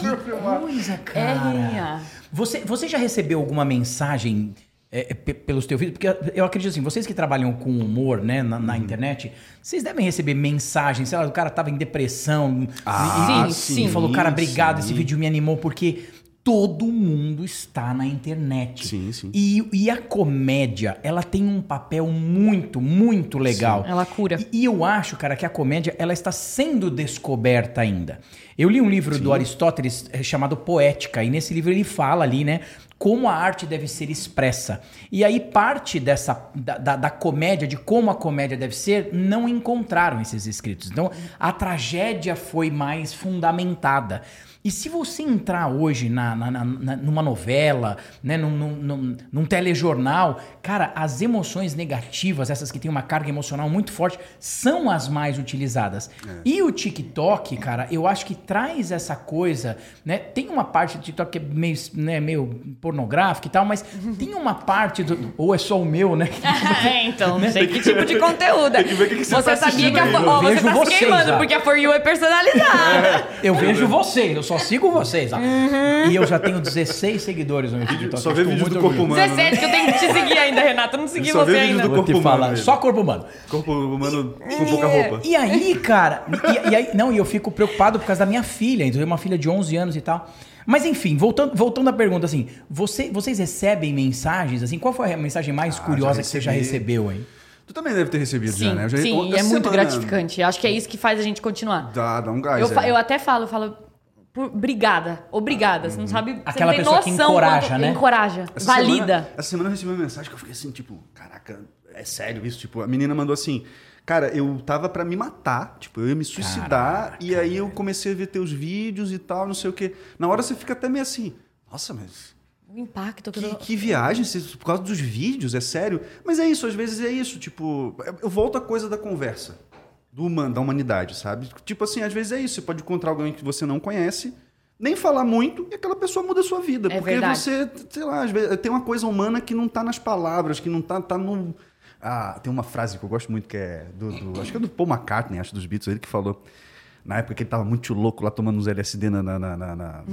coisa, cara. RNA. Você, você já recebeu alguma mensagem é, pe- pelos teus vídeos? Porque eu acredito assim, vocês que trabalham com humor, né, na, na internet, vocês devem receber mensagens, sei lá, o cara tava em depressão. Ah, e, sim, e falou, cara, obrigado, sim. esse vídeo me animou, porque todo mundo está na internet. Sim, sim. E, e a comédia, ela tem um papel muito, muito legal. Ela cura. E, e eu acho, cara, que a comédia ela está sendo descoberta ainda. Eu li um livro do Aristóteles eh, chamado Poética, e nesse livro ele fala ali, né, como a arte deve ser expressa. E aí parte dessa da, da, da comédia, de como a comédia deve ser, não encontraram esses escritos. Então a tragédia foi mais fundamentada. E se você entrar hoje na, na- na- numa novela, né, num, num- num- num telejornal, cara, as emoções negativas, essas que têm uma carga emocional muito forte, são as mais utilizadas. E o TikTok, cara, eu acho que traz essa coisa, né? Tem uma parte do TikTok que é meio, né, meio pornográfica e tal, mas tem uma parte do. Ou é só o meu, né? É, então, não sei que tipo de conteúdo. é. Tem que ver o que que você você tá sabia que a, Eu você tá vocês, se queimando, ó. porque a For You é personalizada. Eu vejo vocês, eu só sigo vocês. ó. Uhum. E eu já tenho 16 seguidores no meu TikTok. Só eu vê muito do corpo humano. né? 17 que eu tenho que te seguir ainda, Renata. Eu não segui você ainda. do Vou corpo te humano. falar, só corpo humano. Corpo humano com pouca roupa. E aí, cara, e, e aí, não, e eu fico preocupado por causa da minha filha, então eu tenho uma filha de 11 anos e tal. Mas enfim, voltando, voltando à pergunta, assim, você- vocês recebem mensagens, assim, qual foi a mensagem mais Ah, curiosa já que você já recebeu, hein? Tu também deve ter recebido já, Sim, né? Eu já- sim, e é essa muito semana- gratificante. Acho que é isso que faz a gente continuar. Dá, dá um gás. Eu, é. eu até falo, eu falo, por, obrigada, obrigada. Você não sabe, você Aquela não tem pessoa que encoraja, quanto- né? Encoraja, Essa valida. Semana, essa semana eu recebi uma mensagem que eu fiquei assim, tipo, caraca, é sério isso? Tipo, a menina mandou assim, cara, eu tava pra me matar, tipo, eu ia me suicidar, e aí eu comecei a ver teus vídeos e tal, não sei o quê. Na hora você fica até meio assim, nossa, mas O impacto que, que, eu- que viagem, por causa dos vídeos, é sério? Mas é isso, às vezes é isso, tipo, eu volto à coisa da conversa, do human, da humanidade, sabe? Tipo assim, às vezes é isso, você pode encontrar alguém que você não conhece, nem falar muito, e aquela pessoa muda a sua vida. É porque verdade. você, sei lá, às vezes tem uma coisa humana que não tá nas palavras, que não tá, tá no... Ah, tem uma frase que eu gosto muito que é do, do- Acho que é do Paul McCartney, acho, dos Beatles, ele que falou. na época que ele tava muito louco lá tomando uns LSD na, na, na, na, na,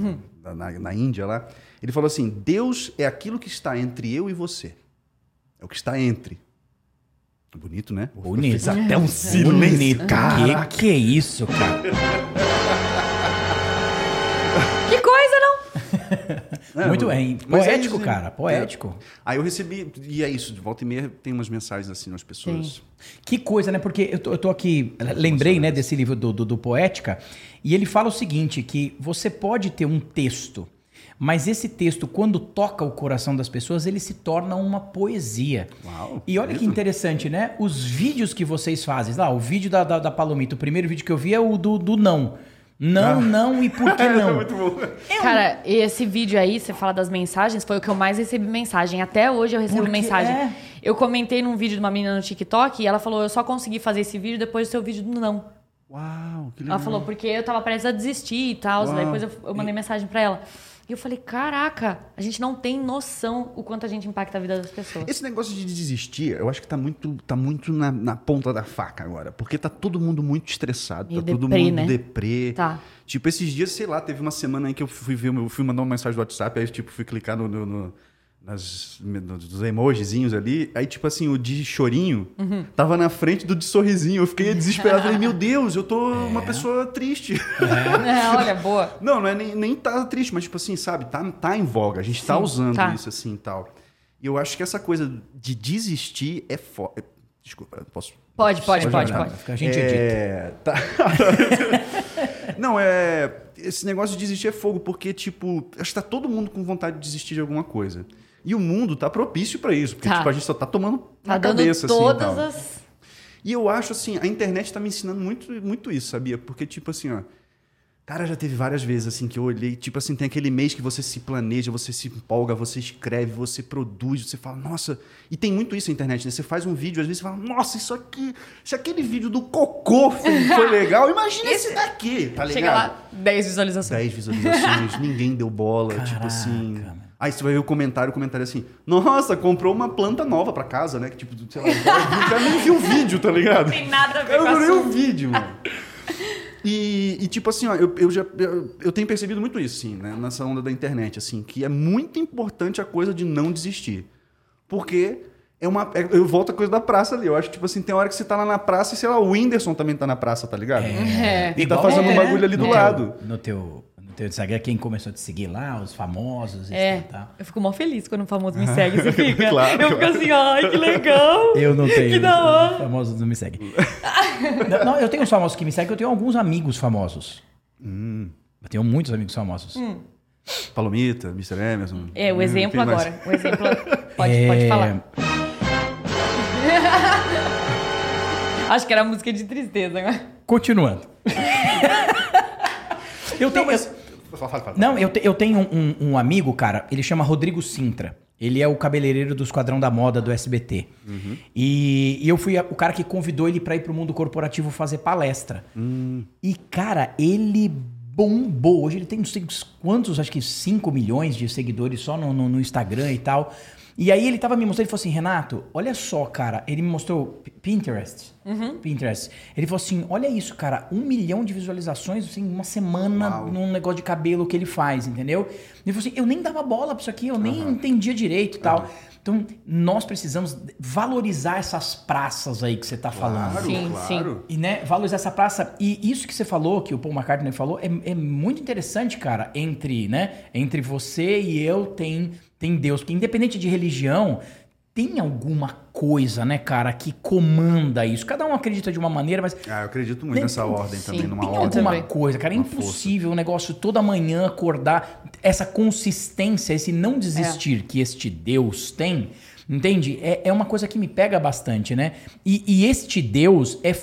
na- na- na Índia lá. Ele falou assim: Deus é aquilo que está entre eu e você. É o que está entre. Bonito, né? Bonito. Fez até um silêncio. Bonito. Caraca. Que, que é isso, cara? Que coisa, não? É, Muito bem. mas é Poético, isso, cara. Poético. É. Aí eu recebi, e é isso, de volta e meia tem umas mensagens assim nas pessoas. Que coisa, né? Porque eu tô, eu tô aqui, lembrei, né, desse livro do, do, do Poética, e ele fala o seguinte, que você pode ter um texto, mas esse texto, quando toca o coração das pessoas, ele se torna uma poesia. Uau, E olha que bonito. interessante, né? Os vídeos que vocês fazem, lá, o vídeo da, da, da Palomita, o primeiro vídeo que eu vi é o do, do não. Não, não e por que não? Muito bom. Cara, esse vídeo aí, você fala das mensagens, foi o que eu mais recebi mensagem. Até hoje eu recebo Porque mensagem. é. Eu comentei num vídeo de uma menina no TikTok e ela falou: Eu só consegui fazer esse vídeo depois do seu vídeo do não. Uau, que legal. Ela falou, porque eu tava prestes a desistir e tal. Depois eu, eu mandei mensagem pra ela. E eu falei, caraca, a gente não tem noção o quanto a gente impacta a vida das pessoas. Esse negócio de desistir, eu acho que tá muito, tá muito na, na ponta da faca agora. Porque tá todo mundo muito estressado. Meio tá todo deprê, mundo né? deprê. Tá. Tipo, esses dias, sei lá, teve uma semana aí que eu fui ver, eu fui mandar uma mensagem do WhatsApp, aí tipo, fui clicar no, no- no- nas, nos emojizinhos ali, aí tipo assim, o de chorinho Uhum. tava na frente do de sorrisinho, eu fiquei desesperado, falei, meu Deus, eu tô uma pessoa triste. É, olha, boa. Não, não é nem, nem tá triste, mas tipo assim, sabe, tá, tá em voga, a gente tá Sim, usando tá. isso assim e tal. E eu acho que essa coisa de desistir é foda. Desculpa, posso... Pode, pode, pode, Não, pode. fica- A gente edita. É, tá. Não, é. Esse negócio de desistir é fogo, porque, tipo, acho que tá todo mundo com vontade de desistir de alguma coisa. E o mundo tá propício pra isso, porque, Tá. tipo, a gente só tá tomando Tá na dando cabeça, assim. e todas tal. as. E eu acho assim, a internet tá me ensinando muito, muito isso, sabia? Porque, tipo assim, ó. Cara, já teve várias vezes assim que eu olhei, tipo assim, tem aquele mês que você se planeja, você se empolga, você escreve, você produz, você fala, nossa. E tem muito isso na internet, né? Você faz um vídeo, às vezes você fala, nossa, isso aqui. Se aquele vídeo do cocô foi, foi legal, imagina esse daqui, tá ligado? Chega lá, 10 visualizações. 10 visualizações, ninguém deu bola, tipo assim. Aí você vai ver o comentário, o comentário é assim, nossa, comprou uma planta nova pra casa, né? Que tipo, sei lá, o cara, nem viu o vídeo, tá ligado? Tem nada a ver Eu com não vi o vídeo, mano. E, e, tipo assim, ó, eu, eu já eu, eu tenho percebido muito isso, assim, né? Nessa onda da internet, assim, que é muito importante a coisa de não desistir. Porque é uma. é- eu volto à coisa da praça ali. Eu acho que, tipo assim, tem hora que você tá lá na praça e, sei lá, o Whindersson também tá na praça, tá ligado? É. E tá fazendo um é, bagulho ali do no lado. Teu, no, teu, teu Instagram, quem começou a te seguir lá, os famosos e É, tal. eu fico mó feliz quando um famoso me segue. Você fica? Claro, eu fico assim, ai, que legal. Eu não tenho. Que da hora. Os famosos não me seguem. não, não, eu tenho uns famosos que me seguem, eu tenho alguns amigos famosos. Hum. Eu tenho muitos amigos famosos. Palomita, Mr. Emerson. É, o Hum, exemplo quem mais? agora. O exemplo. Pode, É, pode falar. Acho que era música de tristeza agora. Continuando. eu tenho. eu- Fala, fala, fala. Não, eu, te- eu tenho um, um- amigo, cara, ele chama Rodrigo Sintra. Ele é o cabeleireiro do Esquadrão da Moda do SBT. E, e eu fui a- o cara que convidou ele pra ir pro mundo corporativo fazer palestra. E, cara, ele bombou. Hoje ele tem não sei quantos, acho que 5 milhões de seguidores só no, no- no Instagram e tal. E aí ele tava me mostrando, ele falou assim, Renato, olha só, cara. Ele me mostrou P- Pinterest. Pinterest. Ele falou assim, olha isso, cara. Um milhão de visualizações assim, uma semana Uau. num negócio de cabelo que ele faz, entendeu? Ele falou assim, eu nem dava bola pra isso aqui, eu nem entendia direito e tal. Então, nós precisamos valorizar essas praças aí que você tá falando. Claro, Sim, claro. E, né, valorizar essa praça. E isso que você falou, que o Paul McCartney falou, é, é muito interessante, cara, entre, né, entre você e eu tem, tem Deus. Porque independente de religião, tem alguma coisa, né, cara, que comanda isso. Cada um acredita de uma maneira, mas Ah, eu acredito muito Nem- nessa ordem Sim, também, numa tem ordem. alguma também. coisa, cara. É impossível o negócio toda manhã acordar. Essa consistência, esse não desistir que este Deus tem, entende? É, é uma coisa que me pega bastante, né? E, e este Deus, é,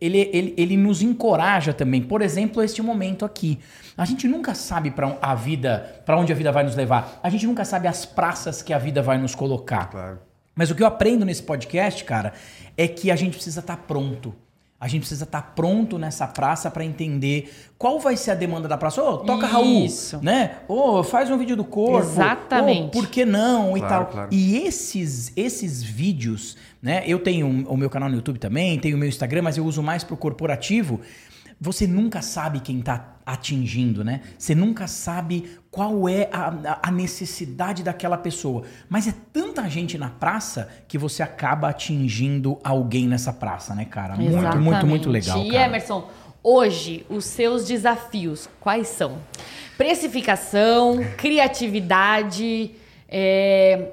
ele, ele, ele nos encoraja também. Por exemplo, este momento aqui. A gente nunca sabe para a vida, para onde a vida vai nos levar. A gente nunca sabe as praças que a vida vai nos colocar. Claro. Mas o que eu aprendo nesse podcast, cara, é que a gente precisa estar pronto. A gente precisa estar pronto nessa praça para entender qual vai ser a demanda da praça. Ô, toca Raul, Isso. né? Ô, faz um vídeo do corpo. Exatamente. Ô, por que não? e Claro, tal. claro. E esses esses vídeos, né? Eu tenho o meu canal no YouTube também, tenho o meu Instagram, mas eu uso mais pro corporativo. Você nunca sabe quem tá atingindo, né? Você nunca sabe qual é a, a necessidade daquela pessoa. Mas é tanta gente na praça que você acaba atingindo alguém nessa praça, né, cara? Muito, muito, muito legal. E cara. Emerson, hoje, os seus desafios, quais são? Precificação, criatividade, é,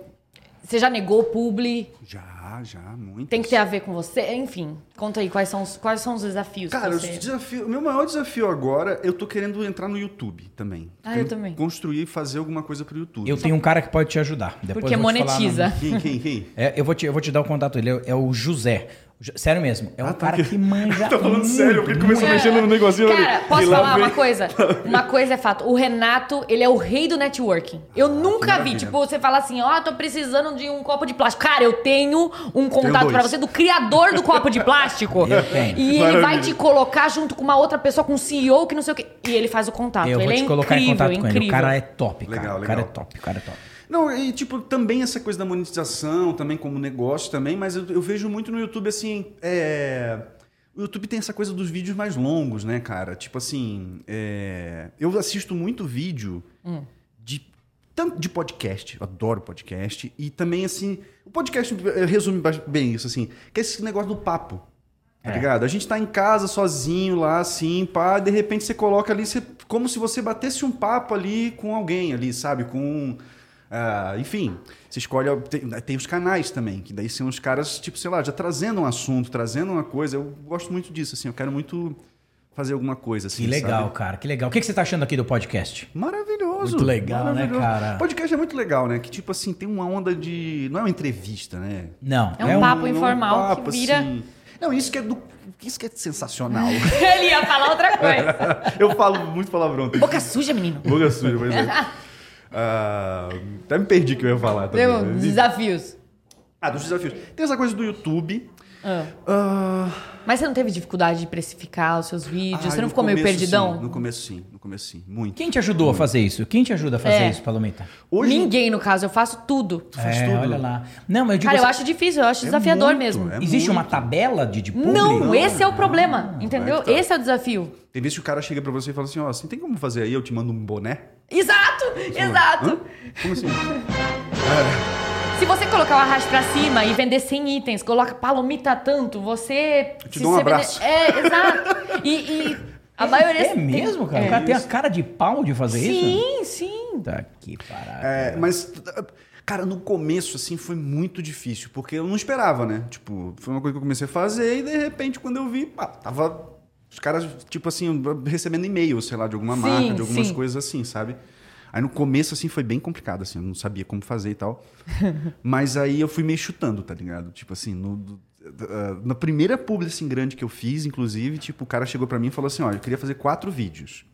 você já negou publi, Já, já, muito. tem que ter a ver com você, enfim. Conta aí quais são os, quais são os desafios. Cara, você... desafio, o meu maior desafio agora, eu tô querendo entrar no YouTube também. Ah, Quero eu também. Construir e fazer alguma coisa pro YouTube. Eu tenho um cara que pode te ajudar. Depois Porque falar monetiza. nome. Quem, quem, quem? É, eu, vou te, eu vou te dar o contato dele. É, é o José. Sério mesmo. É um tá cara aqui. que manja. Tá falando muito, sério, porque ele começou muito. mexendo no negocinho ali. Cara, posso E lá falar vem- uma coisa? Uma coisa é fato. O Renato, ele é o rei do networking. Eu nunca vi. Tipo, você fala assim, ó, tô precisando de um copo de plástico. Cara, eu tenho um contato pra você do criador do copo de plástico. Eu tenho. E ele vai te colocar junto com uma outra pessoa, com um CEO que não sei o quê. E ele faz o contato. Eu ele vou é te colocar em incrível, contato com ele. incrível. O cara é top, cara. Legal, O cara é legal. top, o cara é top. Não, e tipo, também essa coisa da monetização, também como negócio também, mas eu, eu vejo muito no YouTube assim, é... O YouTube tem essa coisa dos vídeos mais longos, né, cara? Tipo assim, é, eu assisto muito vídeo Hum. de tanto de podcast, eu adoro podcast, e também assim, o podcast eh, resume bem isso assim, que é esse negócio do papo. Tá É. ligado? A gente tá em casa sozinho lá, assim, pá, de repente você coloca ali, você- como se você batesse um papo ali com alguém ali, sabe? Com. Ah, enfim, você escolhe. Tem, tem os canais também, que daí são os caras, tipo, sei lá, já trazendo um assunto, trazendo uma coisa. Eu gosto muito disso, assim, eu quero muito fazer alguma coisa assim. Que legal, sabe? cara. Que legal. O que, que você tá achando aqui do podcast? Maravilhoso. Muito legal, né, maravilhoso. cara? Podcast é muito legal, né? Que tipo assim, tem uma onda de. Não é uma entrevista, né? Não. É um papo informal papo, que vira- assim. Não, isso que é do. Isso que é sensacional. Ele ia falar outra coisa. eu falo muito palavrão. Boca suja, menino. Boca suja, pois é. Ah, até me perdi o que eu ia falar também. Deu né? desafios. Ah, dos desafios. Tem essa coisa do YouTube. Ah. Ah, Mas você não teve dificuldade de precificar os seus vídeos? ah, você não ficou meio começo, perdidão? sim. No começo, sim. No começo, sim. Muito. Quem te ajudou a fazer isso? Quem te ajuda a fazer É. isso, Palomita? Hoje, Ninguém, no caso, eu faço tudo. faz é, tudo. olha lá. Não, mas eu digo Cara, eu assim, acho difícil, eu acho É desafiador muito, mesmo. é existe muito. uma tabela de, de publi? Não, Não, esse é o não. problema, entendeu? é que tá. Esse é o desafio. Tem vezes que o cara chega pra você e fala assim, ó, você tem como fazer aí? Eu te mando um boné? Exato, exato. Hã? Como assim? Se você colocar o arraste pra cima e vender 100 itens, coloca palomita tanto, você... Eu te se dou um você vender- abraço. É, exato. E, e a maioria... É mesmo, cara? É. O cara tem a cara de pau de fazer isso? Sim, sim. Tá que parada. É, mas, cara, no começo, assim, foi muito difícil, porque eu não esperava, né? Tipo, foi uma coisa que eu comecei a fazer e, de repente, quando eu vi, pá, tava os caras, tipo assim, recebendo e-mail, sei lá, de alguma Sim, marca, de algumas sim. coisas assim, sabe? Aí no começo, assim, foi bem complicado, assim, eu não sabia como fazer e tal. Mas aí eu fui meio chutando, tá ligado? Tipo assim, no, ah, na primeira publi, assim, grande que eu fiz, inclusive, tipo, o cara chegou pra mim e falou assim, olha, eu queria fazer quatro vídeos.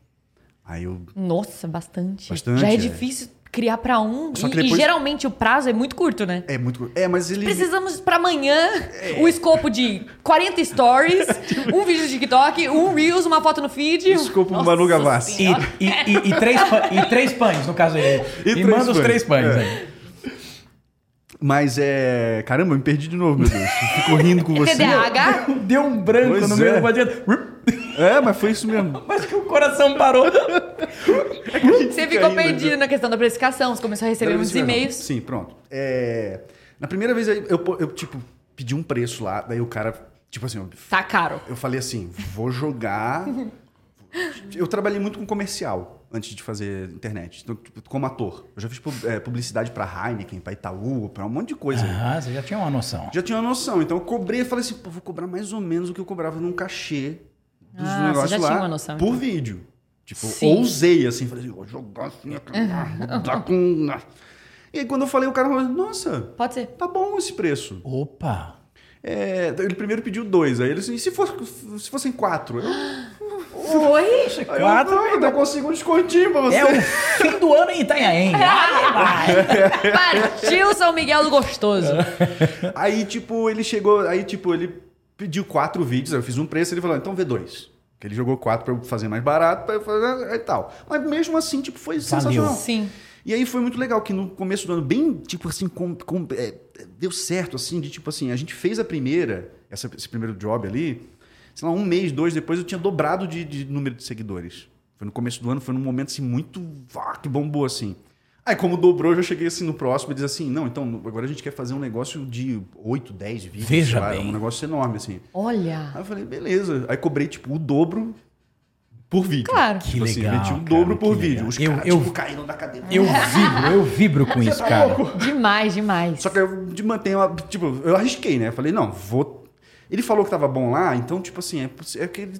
Aí eu, Nossa, bastante. Bastante, Já é, é. difícil criar pra um. Só e, que depois- e geralmente o prazo é muito curto, né? é muito... É, mas ele... Precisamos pra amanhã É. o escopo de 40 stories, um vídeo de TikTok, um Reels, uma foto no feed. Escopo Nossa Manu Gavassi. E, e, e- e três, e três pães, no caso aí. E E, três manda os pães. três pães É. aí. Mas é. Caramba, eu me perdi de novo, meu Deus. Eu Fico rindo com você. TDAH? Deu um branco Pois no meio é. do badiado. É, mas foi isso mesmo. Mas que o coração parou. Você ficou ainda, perdido na questão da precificação, você começou a receber muitos e-mails. Sim, pronto. É, Na primeira vez aí, eu, eu, tipo, pedi um preço lá, daí o cara, tipo assim, eu, Tá caro. eu falei assim, vou jogar. Eu trabalhei muito com comercial antes de fazer internet, então, tipo, como ator. Eu já fiz é, publicidade pra Heineken, pra Itaú, pra um monte de coisa. aí. Ah, você já tinha uma noção. Já tinha uma noção. Então eu cobrei e falei assim, pô, vou cobrar mais ou menos o que eu cobrava num cachê dos Ah, você negócios já lá tinha uma noção, por então. vídeo. Tipo, Sim. ousei assim, falei assim, vou jogar assim, vou dar com... E aí quando eu falei, o cara falou, nossa, Pode ser. tá bom esse preço. Opa. É, ele primeiro pediu dois, aí ele disse, e se, fosse, se fossem quatro? Eu, Oi? aí eu, Quatro. não, eu ainda consigo um descontinho pra você. É o fim do ano em Itanhaém. Partiu São Miguel do Gostoso. Aí, tipo, ele chegou, aí, tipo, ele pediu quatro vídeos, eu fiz um preço, ele falou, então vê dois. Que ele jogou quatro pra eu fazer mais barato, pra eu fazer e tal. Mas mesmo assim, tipo, foi sensacional. Sim. E aí foi muito legal, que no começo do ano, bem, tipo assim, com, com- é, deu certo, assim, de tipo assim, a gente fez a primeira, essa- esse primeiro job ali, sei lá, um mês, dois depois, eu tinha dobrado de, de número de seguidores. Foi no começo do ano, foi num momento assim muito. Ah, que bombou assim. Aí, como dobrou, eu já cheguei assim no próximo e disse assim: não, então agora a gente quer fazer um negócio de 8, 10 vídeos. Veja lá, bem. Um negócio enorme, assim. Olha. Aí eu falei, beleza. Aí cobrei, tipo, o dobro por vídeo. Claro. Que Tipo assim, legal, meti o cara, dobro por vídeo. legal. Os Eu- caras, eu- tipo, caindo da cadeira. Eu vibro, eu vibro com isso, cara. Demais, demais. Só que eu de manter uma. Tipo, eu arrisquei, né? Eu falei, não, vou. Ele falou que tava bom lá, então, tipo assim, é, é que ele.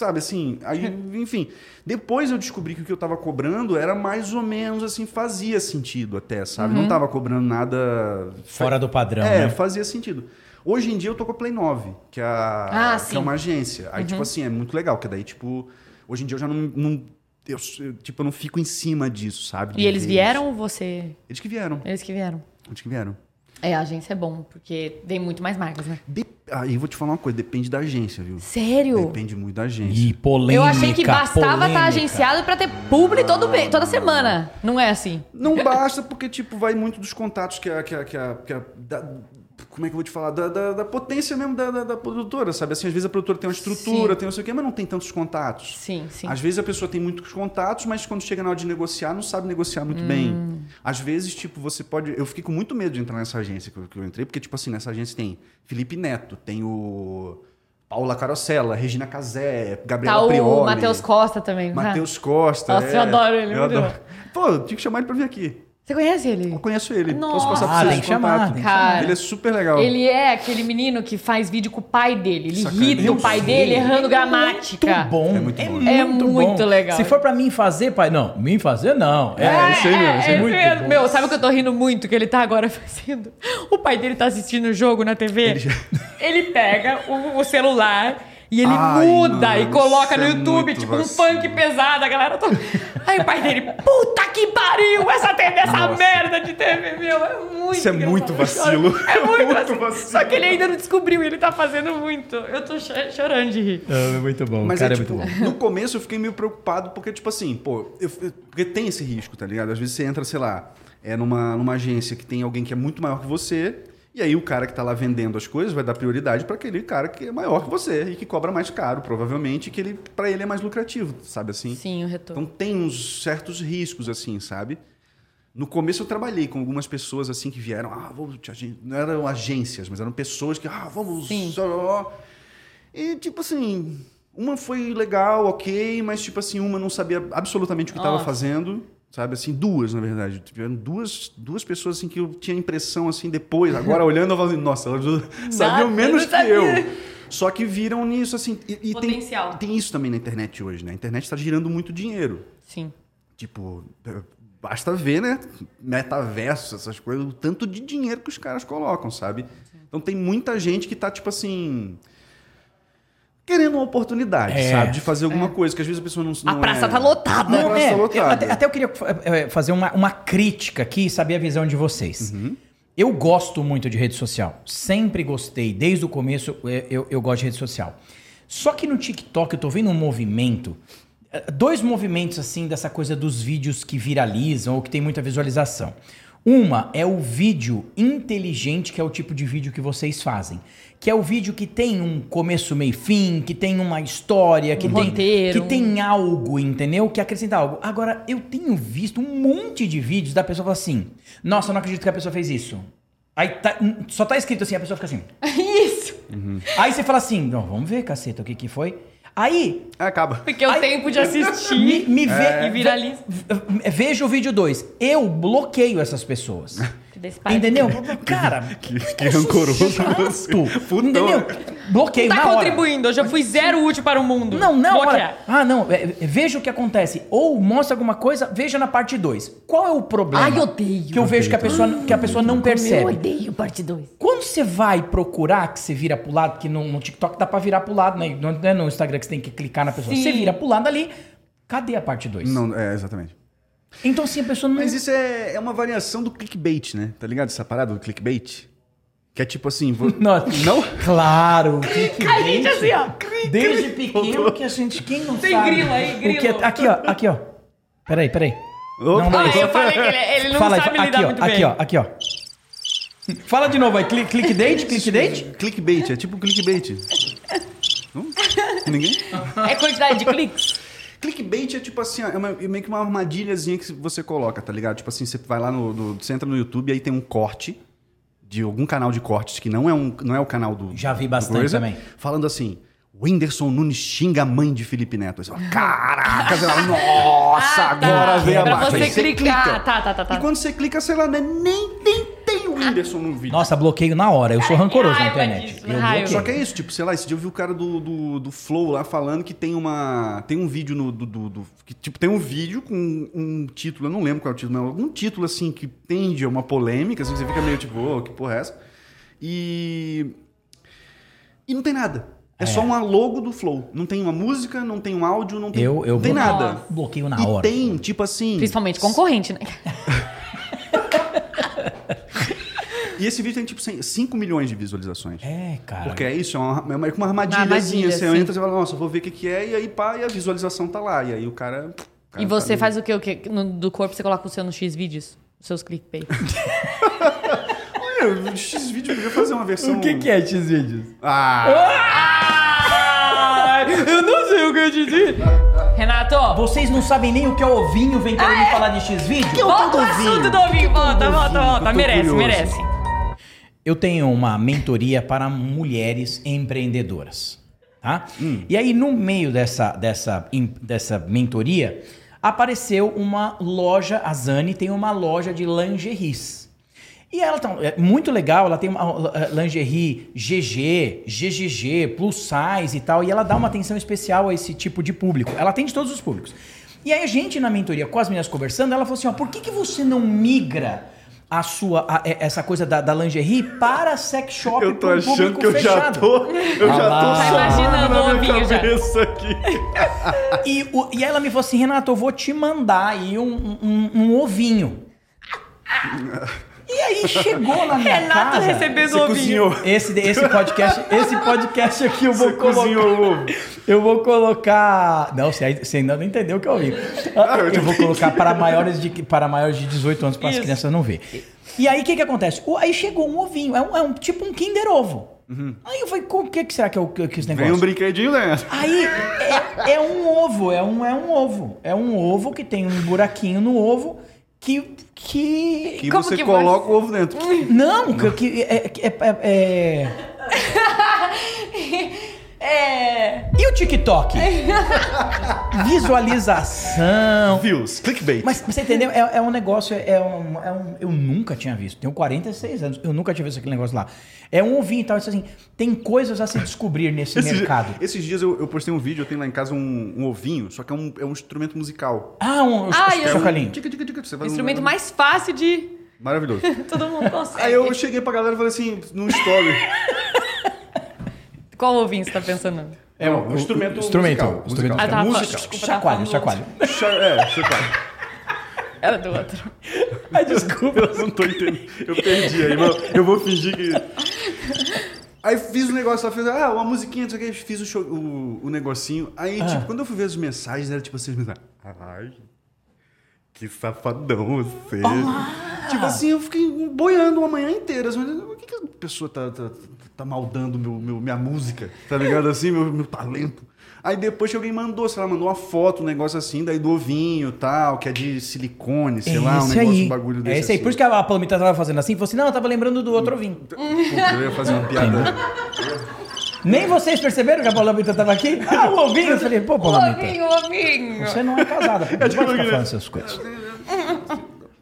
Sabe assim, aí, enfim. Depois eu descobri que o que eu tava cobrando era mais ou menos assim, fazia sentido até, sabe? Não tava cobrando nada. Fora do padrão, É, né? fazia sentido. Hoje em dia eu tô com a Play 9, que é, a, Ah, que é uma agência. Aí, tipo assim, é muito legal, que daí, tipo, hoje em dia eu já não. não eu, eu, tipo, eu não fico em cima disso, sabe? E eles vieram isso. ou você? Eles que vieram. Eles que vieram. Eles que vieram. É, a agência é bom, porque vem muito mais marcas, né? De... Aí eu vou te falar uma coisa, depende da agência, viu? Sério? Depende muito da agência. E polêmica. Eu achei que bastava estar polêmica. agenciado pra ter publi todo me- toda semana. Não é assim? Não basta porque, tipo, vai muito dos contatos que a. Que a, que a, que a- da- como é que eu vou te falar? Da, da, da potência mesmo da, da, da produtora, sabe? Assim, às vezes a produtora tem uma estrutura, Sim. tem não sei o quê, mas não tem tantos contatos. Sim, sim. Às vezes a pessoa tem muitos contatos, mas quando chega na hora de negociar, não sabe negociar muito Hum. bem. Às vezes, tipo, você pode. Eu fiquei com muito medo de entrar nessa agência que eu, que eu entrei, porque, tipo assim, nessa agência tem Felipe Neto, tem o. Paula Carosella, Regina Casé, Gabriela Tá Prioli. Matheus Costa também. Matheus Costa. Nossa, é. eu adoro ele, Eu adoro. Pô, tinha que chamar ele pra vir aqui. Você conhece ele? Eu conheço ele. Nossa. Posso passar pra Ah, você tem esse que chamar, Cara, Ele é super legal. Ele é aquele menino que faz vídeo com o pai dele. Ele Sacanagem. irrita o pai dele errando É gramática. Muito bom. É muito bom. É muito legal. Se for pra mim fazer, pai, não, mim fazer não. É, É, isso aí mesmo, isso aí é muito mesmo. bom. Meu, sabe o que eu tô rindo muito? Que ele tá agora fazendo. O pai dele tá assistindo o jogo na TV. Ele já- Ele pega o, o celular e ele Ai, muda mano, e coloca no é YouTube, muito tipo um funk pesado, a galera toda. Aí o pai dele, puta que pariu, essa TV, essa Nossa. merda de TV, meu, é muito Isso é engraçado. muito vacilo. É muito, Muito vacilo. vacilo. Só que ele ainda não descobriu, ele tá fazendo muito. Eu tô cho- chorando de rir. É muito bom. Mas o cara é, é, tipo, muito bom. no começo eu fiquei meio preocupado, porque, tipo assim, pô, eu- eu- porque tem esse risco, tá ligado? Às vezes você entra, sei lá, é numa, numa agência que tem alguém que é muito maior que você, e aí o cara que tá lá vendendo as coisas vai dar prioridade para aquele cara que é maior que você e que cobra mais caro, provavelmente, que ele para ele é mais lucrativo, sabe assim? Sim, o retorno. Então tem uns certos riscos, assim, sabe? No começo eu trabalhei com algumas pessoas assim que vieram, ah, vamos te não eram agências, mas eram pessoas que, ah, vamos. Sim. E tipo assim, uma foi legal, ok, mas tipo assim, uma não sabia absolutamente o que estava fazendo, sabe? Assim, duas, na verdade. Tiveram duas, duas pessoas assim que eu tinha impressão assim depois, agora olhando eu falei, nossa, elas sabiam menos que sabia. eu. Só que viram nisso assim, e, e tem, tem isso também na internet hoje, né? A internet está girando muito dinheiro. Sim. Tipo, é, basta ver, né? Metaverso, essas coisas, o tanto de dinheiro que os caras colocam, sabe? Então tem muita gente que tá, tipo assim. Querendo uma oportunidade, É. sabe? De fazer alguma coisa, que às vezes a pessoa não. A não praça é... tá lotada. Não, Não, praça é, tá eu lotada. até, até eu queria é, fazer uma, uma crítica aqui e saber a visão de vocês. Eu gosto muito de rede social. Sempre gostei. Desde o começo é, eu, eu gosto de rede social. Só que no TikTok eu tô vendo um movimento. é, Dois movimentos assim dessa coisa dos vídeos que viralizam ou que tem muita visualização. Uma é o vídeo inteligente, que é o tipo de vídeo que vocês fazem. Que é o vídeo que tem um começo, meio e fim, que tem uma história, que Um tem roteiro, que tem algo, entendeu? Que acrescenta algo. Agora, eu tenho visto um monte de vídeos da pessoa falar assim: Nossa, eu não acredito que a pessoa fez isso. Aí tá- só tá escrito assim, a pessoa fica assim. Isso. Aí você fala assim: Não, vamos ver, caceta, o que que foi? Aí. Acaba. Porque o Aí- tempo de Me, assistir me vê, e viraliza. ve- Veja o vídeo 2. Eu bloqueio essas pessoas. Desse pai. Entendeu? Cara, Que, que rancoroso chato. Entendeu? Bloqueio Tá na hora. contribuindo, eu já fui zero útil para o mundo. Não, não, Bloquear. olha. Ah, não. é, é, veja o que acontece. Ou mostra alguma coisa, veja na parte 2. Qual é o problema? Ai, odeio. Que eu vejo que a pessoa, que a pessoa não Eu percebe. odeio parte 2. Quando você vai procurar, que você vira pro lado, que no, no TikTok dá pra virar pro lado, né? Não é no Instagram que você tem que clicar na pessoa. Sim. Você vira pro lado ali. Cadê a parte 2? Não, é, exatamente. Então, assim, a pessoa não. Mas isso é, é uma variação do clickbait, né? Tá ligado essa parada do clickbait? Que é tipo assim. Vou... Não? Não? Claro. A gente assim, ó. Desde pequeno que a gente. Quem não Tem sabe? grilo aí, o que é- grilo. aqui, ó. Aqui, ó. Peraí, peraí. Opa. Não, não, Ah, isso. eu falei que ele, ele não Fala aí, sabe aqui, lidar ó, muito aqui, bem. ó, aqui, ó. Fala de novo aí. Click, clickbait, clickbait? Clickbait, é tipo clickbait. Ninguém? É quantidade de cliques? Clickbait é tipo assim, ó, é, uma- é meio que uma armadilhazinha que você coloca, tá ligado? Tipo assim, você vai lá no, no- Você entra no YouTube e aí tem um corte de algum canal de cortes que não é, um, não é o canal do. Já vi bastante também. Falando assim. Whindersson Nunes xinga a mãe de Felipe Neto. Você fala, caraca, você fala, nossa, Ah, tá. agora vem a marcha. você Aí clicar. Tá, tá, tá, tá. E quando você clica, sei lá, né, nem, nem tem Whindersson no vídeo. Nossa, bloqueio na hora. Eu sou rancoroso na internet. disso, Eu bloqueio. Só que é isso, tipo, sei lá, esse dia eu vi o cara do, do, do Flow lá falando que tem uma. Tem um vídeo no. Do, do- do- que, tipo, tem um vídeo com um título, eu não lembro qual é o título, mas algum título assim que tende a uma polêmica, assim, você fica meio tipo, ô, que porra é essa? E. E não tem nada. É, só uma logo do Flow. Não tem uma música, não tem um áudio, não tem, Eu, eu não tem bloqueio- nada. Bloqueio na e hora. tem, tipo assim. Principalmente concorrente, né? E esse vídeo tem, tipo, 5 milhões de visualizações. É, cara. Porque é isso, é uma, é uma armadilhazinha. Armadilha, você sim. entra e fala, nossa, vou ver o que, que é, e aí pá, e a visualização tá lá. E aí o cara. o cara E você tá faz o quê? O quê? No- do corpo você coloca o seu no X vídeos? Os seus clickbait. Olha, o X-Vídeo podia fazer uma versão. O que, que é X-Vídeos? Ah! eu não sei o que eu disse. Renato, Vocês não sabem nem o que é ovinho, vem querer me falar de X-Vídeo? volta o assunto do ovinho. Volta, volta, volta. Merece, curioso. merece. Eu tenho uma mentoria para mulheres empreendedoras. Tá? E aí, no meio dessa, dessa, dessa mentoria, apareceu uma loja, a Zani tem uma loja de lingeries. E ela tá, é muito legal, ela tem uma lingerie GG, GGG, plus size e tal, e ela dá uma atenção especial a esse tipo de público. Ela atende todos os públicos. E aí a gente na mentoria com as meninas conversando, ela falou assim, ó, por que, que você não migra a sua a- é- essa coisa da, da lingerie para sex shop Eu tô pro achando público que eu já fechado? tô. Eu Ah já tô Tá imaginando na o minha ovinho já. cabeça aqui. E, o- e ela me falou assim, Renato, eu vou te mandar aí um, um- um ovinho. E aí chegou na minha Renato casa. recebendo Você ovinho. cozinhou. Esse, esse podcast, esse podcast aqui eu vou Você colocar. cozinhou ovo. Eu vou colocar. Não, você, você ainda não entendeu o que eu ouvi. Eu vou colocar para maiores de, para maiores de 18 anos para as crianças não ver. E aí o que, que acontece? Aí chegou um ovinho, é um, é um tipo um Kinder Ovo. Aí eu falei, o que, que será que é o que, que esse negócio? Vem um brinquedinho dentro. Aí é, é um ovo, é um, é um ovo. É um ovo que tem um buraquinho no ovo que. que... E Como você que coloca o ovo dentro. Não, que, que é, é, é- é- É. E o TikTok? Visualização. Views, clickbait. Mas você entendeu? É, é um negócio, é um, é um- Eu nunca tinha visto. Tenho 46 anos, eu nunca tinha visto aquele negócio lá. É um ovinho e tal. Isso assim, tem coisas a se descobrir nesse Esses, mercado. esses dias eu, eu postei um vídeo, eu tenho lá em casa um, um ovinho, só que é um, é um instrumento musical. Ah, um Ah, chocalinho. No- Instrumento mais fácil de. Maravilhoso. Todo mundo consegue. Aí eu cheguei pra galera e falei assim, num story. Qual ovinho você tá pensando? É um instrumento instrumento, musical. instrumento musical. Ah, tá, musical. desculpa, Chacoalho, chacoalho. Cha- É, chacoalho. Era do outro. Ai, desculpa. Eu não tô entendendo. Eu perdi aí, mas eu vou fingir que. Aí fiz o negócio lá, fiz ah, uma musiquinha, não sei o que, fiz o, show- o, o negocinho. Aí, Ah. tipo, quando eu fui ver as mensagens, era tipo assim, ai, que safadão você. Tipo assim, eu fiquei boiando uma manhã inteira. assim, mas Por que, que a pessoa tá, tá, tá maldando meu, meu- minha música? Tá ligado assim, meu, meu talento? Aí depois que alguém mandou, sei lá, mandou uma foto, um negócio assim, daí do ovinho e tal, que é de silicone, sei lá, um Esse negócio, aí. um bagulho desse. É esse aí. assim. Por isso que a Palomita tava fazendo assim. Falou assim, não, eu tava lembrando do outro ovinho. Puta, eu ia fazer uma piada. Nem vocês perceberam que a Palomita tava aqui? Ah, o ovinho. Eu falei, pô, Palomita. Ovinho, ovinho. Você não é casada, pô, não pode ficar falando essas coisas.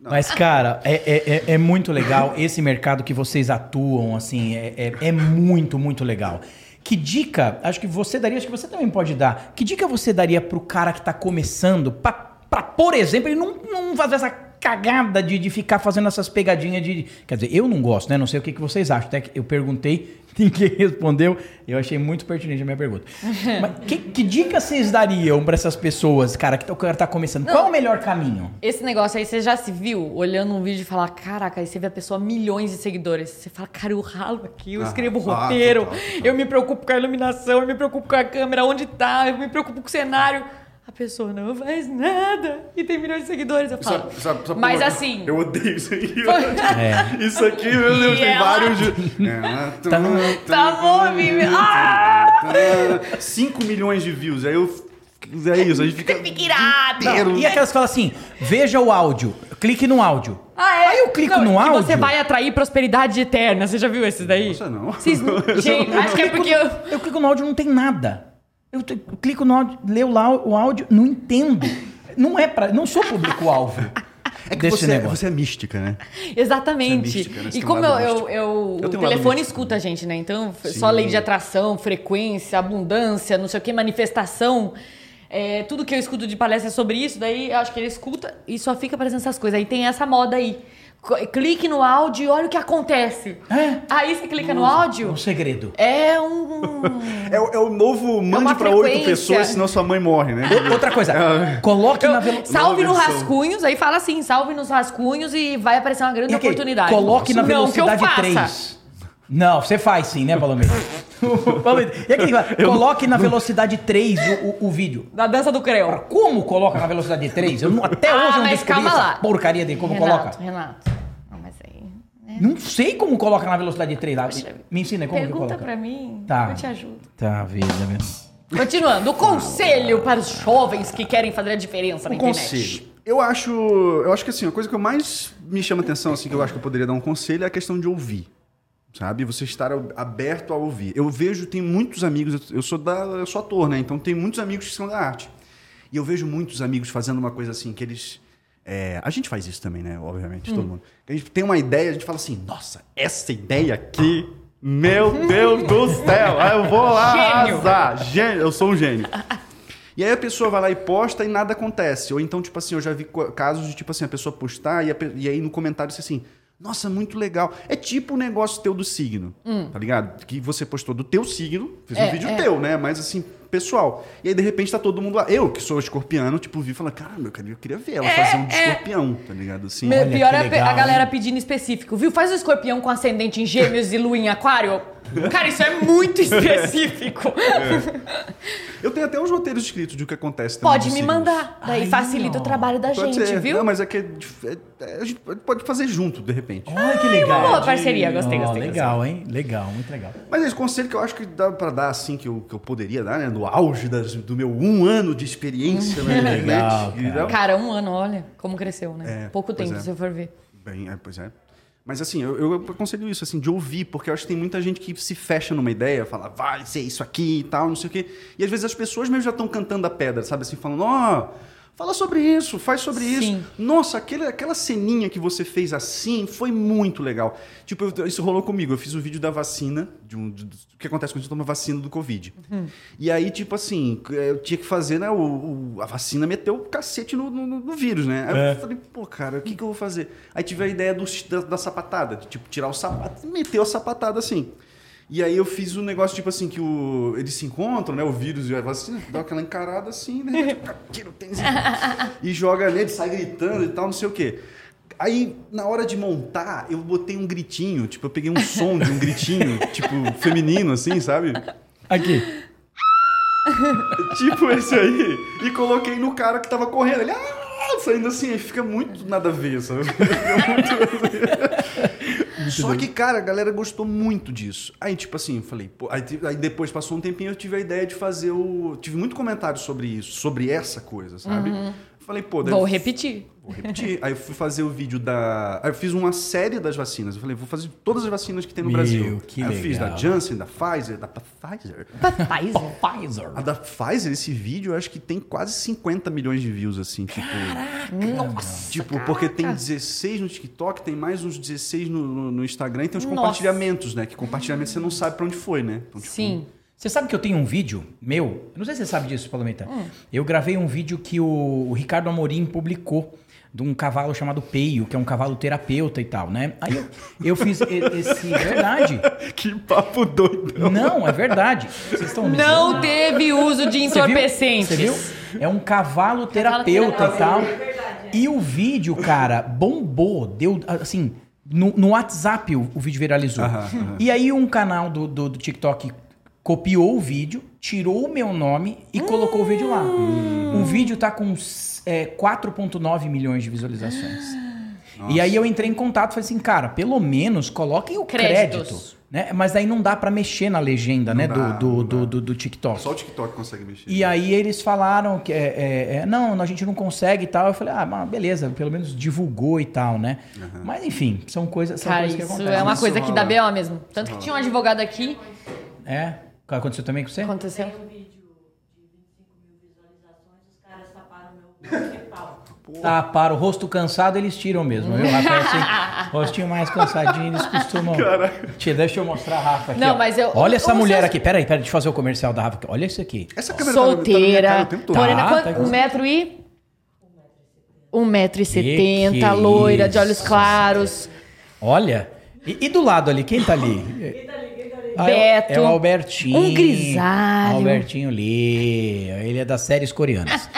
Mas, cara, é, é, é- é muito legal esse mercado que vocês atuam, assim, é, é, é muito, muito legal. Que dica, acho que você daria, acho que você também pode dar, que dica você daria pro cara que tá começando, pra, pra por exemplo, ele não, não fazer essa cagada de, de ficar fazendo essas pegadinhas de... Quer dizer, eu não gosto, né? Não sei o que, que vocês acham. Até que eu perguntei, ninguém respondeu, eu achei muito pertinente a minha pergunta. Mas que, que dica vocês dariam pra essas pessoas, cara, que o cara tá começando? Qual é o melhor caminho? Esse negócio aí, você já se viu olhando um vídeo e falar, caraca, aí você vê a pessoa milhões de seguidores. Você fala, cara, eu ralo aqui, eu Ah, escrevo ah, roteiro, total, total. eu me preocupo com a iluminação, eu me preocupo com a câmera, onde tá, eu me preocupo com o cenário. A pessoa não faz nada e tem milhões de seguidores. Eu falo. Sabe- sabe- sabe Mas por- assim. Eu odeio isso aqui. É. Isso aqui, meu Deus, E tem ela- vários. de- Ela Tá bom, Vivi. Ah! 5 milhões de views. Aí eu. É isso, a gente fica. Fica irado. inteiro. E aquelas que falam assim, veja o áudio, clique no áudio. Ah, é? Aí eu clico Não, no áudio. você vai atrair prosperidade eterna. Você já viu esses daí? Nossa, não. Vocês não- Gente, acho que é porque eu... Eu clico no áudio não tem nada. Eu, clico no áudio, leio lá o áudio, não entendo. Não é para, não sou público-alvo É que você, negócio. você é mística, né? Exatamente. Você é mística, né? E tem um como eu, eu, eu- Eu o um telefone místico. escuta a gente, né? Então, Sim. só lei de atração, frequência, abundância, não sei o que, manifestação. é, tudo que eu escuto de palestra é sobre isso, daí eu acho que ele escuta e só fica aparecendo essas coisas. Aí tem essa moda aí. Clique no áudio e olha o que acontece. É. Aí você clica no áudio, Um segredo. é um. É, o- é o novo mande uma pra oito pessoas, senão sua mãe morre, né? Outra coisa, coloque na velo... Salve no rascunhos, aí fala assim, salve nos rascunhos e vai aparecer uma grande E oportunidade. Coloque na Não, que eu velocidade faça. 3. Não, você faz sim, né? Palomito, e aquele, coloque na velocidade 3 o, o, o vídeo. Da dança do creu. Como coloca na velocidade 3? Eu não- até Ah, hoje eu não descobri calma essa lá. porcaria de como Renato, coloca. Renato. Aí. Não sei como coloca na velocidade 3 lá. Me ensina como que Pergunta coloca. pra mim, Tá. eu te ajudo. Tá, veja, veja. Continuando, o conselho para os jovens que querem fazer a diferença na Um internet. conselho. Eu acho, eu acho que assim, a coisa que eu mais me chama atenção, assim, que eu acho que eu poderia dar um conselho é a questão de ouvir. Sabe? Você estar aberto a ouvir. Eu vejo, tem muitos amigos, eu sou da, eu sou ator, né? Então tem muitos amigos que são da arte. E eu vejo muitos amigos fazendo uma coisa assim que eles é, a gente faz isso também, né? Obviamente, Hum. todo mundo. A gente tem uma ideia, a gente fala assim, nossa, essa ideia aqui, meu Deus do céu, eu vou Gênio. arrasar. Gênio, eu sou um gênio. E aí a pessoa vai lá e posta e nada acontece. Ou então, tipo assim, eu já vi casos de, tipo assim, a pessoa postar e, a e aí no comentário diz assim, nossa, muito legal. É tipo o negócio teu do signo, tá ligado? Que você postou do teu signo, fez Hum. É, um vídeo é. teu, né? Mas assim, pessoal. E aí, de repente, tá todo mundo lá. Eu, que sou escorpiano, tipo, vi e falei, caramba, eu queria, eu queria ver ela É, fazer um de é. escorpião, tá ligado? Assim. Me- Olha Pior que é legal, a galera hein? pedindo específico, viu? Faz o escorpião com ascendente em gêmeos e lua em aquário. Cara, isso é muito específico. Eu tenho até uns roteiros escritos de o que acontece também. Pode me signos. mandar. Daí Ai, facilita ó. o trabalho da Pode gente, ser. viu? Não, mas é que é é- é- a gente pode fazer junto, de repente. Olha que legal. boa parceria, gostei, gostei, Legal, hein? Legal, muito legal. Mas esse conselho que eu acho que dá pra dar, assim, que eu, que eu poderia dar, né? No auge das- do meu um ano de experiência na internet. Legal, cara. Cara, um ano, olha como cresceu, né? É, Pouco tempo, é. se eu for ver. Bem, é, pois é. Mas assim, eu, eu aconselho isso, assim, de ouvir, porque eu acho que tem muita gente que se fecha numa ideia, fala, vai ser isso aqui e tal, não sei o quê. E às vezes as pessoas mesmo já estão cantando a pedra, sabe? Assim, falando, ó, fala sobre isso, faz sobre Sim. isso. Nossa, aquele, aquela ceninha que você fez assim foi muito legal. Tipo, eu- isso rolou comigo. Eu fiz o vídeo da vacina, de um, de- do que acontece quando a gente toma vacina do Covid. E aí, tipo assim, eu tinha que fazer, né? O, o- a vacina meteu o cacete no, no- no vírus, né? Aí É. eu falei, pô, cara, o que, que eu vou fazer? Aí tive a ideia do, da, da sapatada, de, tipo, tirar o sapato e meter a sapatada assim. E aí eu fiz um negócio, tipo assim, que o, eles se encontram, né? O vírus e a vacina, dá aquela encarada assim, né? Tira o tênis e joga nele, sai gritando e tal, não sei o quê. Aí, na hora de montar, eu botei um gritinho, tipo, eu peguei um som de um gritinho, tipo, feminino, assim, sabe? Aqui. Tipo esse aí. E coloquei no cara que tava correndo. Ele, ah, saindo assim, aí fica muito nada a ver, sabe? Fica muito- Só que, cara, a galera gostou muito disso. Aí, tipo assim, eu falei, pô, aí, aí depois passou um tempinho, eu tive a ideia de fazer o. Tive muito comentário sobre isso, sobre essa coisa, sabe? Falei, pô, deve Vou repetir. Vou repetir. Aí eu fui fazer o vídeo da. Aí eu fiz uma série das vacinas. Eu falei, vou fazer todas as vacinas que tem no Meu, Brasil. que Aí eu fiz da legal. Janssen, da Pfizer, da Pfizer. Pfizer. Pfizer. A da Pfizer, esse vídeo, eu acho que tem quase 50 milhões de views, assim, tipo. Nossa. Tipo, porque tem 16 no TikTok, tem mais uns 16 no, no- no Instagram e tem os compartilhamentos, né? Que compartilhamento você não sabe pra onde foi, né? Então, tipo, Sim. Você sabe que eu tenho um vídeo meu? Eu não sei se você sabe disso, Palomita. Hum. Eu gravei um vídeo que o, o Ricardo Amorim publicou de um cavalo chamado Peio, que é um cavalo terapeuta e tal, né? Aí eu, eu fiz esse. Verdade. Que papo doido. Não, é verdade. Vocês estão Não zoando? teve uso de Você viu? entorpecentes. Você viu? É um cavalo terapeuta e tal. E o vídeo, cara, bombou. Deu, assim, no, no WhatsApp o, o vídeo viralizou. Aham, aham. E aí um canal do, do, do TikTok copiou o vídeo tirou o meu nome e colocou o vídeo lá. Hum. O vídeo tá com é, 4,9 milhões de visualizações. Nossa. E aí eu entrei em contato e falei assim, cara, pelo menos coloquem o Créditos. crédito. Né? Mas aí não dá pra mexer na legenda, Não né? dá, do, do, do, do, do TikTok. Só o TikTok consegue mexer. E aí eles falaram que é, é, é, não, a gente não consegue e tal. Eu falei, ah, mas beleza, pelo menos divulgou e tal, né? Mas enfim, são coisas, são Cara, coisas que isso acontecem. é uma Isso coisa que dá. BO mesmo. Tanto que tinha um advogado aqui. É? Aconteceu também com você? Aconteceu. Tem um vídeo de 25 mil visualizações, os caras taparam meu pau. Tá, para o rosto cansado eles tiram mesmo, viu, Rafael? Assim, rostinho mais cansadinho, eles costumam. Tia, deixa eu mostrar a Rafa aqui. Não, ó. mas eu- Olha essa mulher vocês- aqui. Peraí, peraí, deixa eu fazer o comercial da Rafa. aqui. Olha isso aqui. Essa câmera tá- tá Solteira. tempo todo. morena, Tá, quanto? tá. um metro e... Um metro e Que setenta, que loira, de olhos claros. Olha. E, e do lado ali, quem tá ali? Ah, é o- Beto. É o Albertinho. Um grisalho. Albertinho Lee. Ele é das séries coreanas.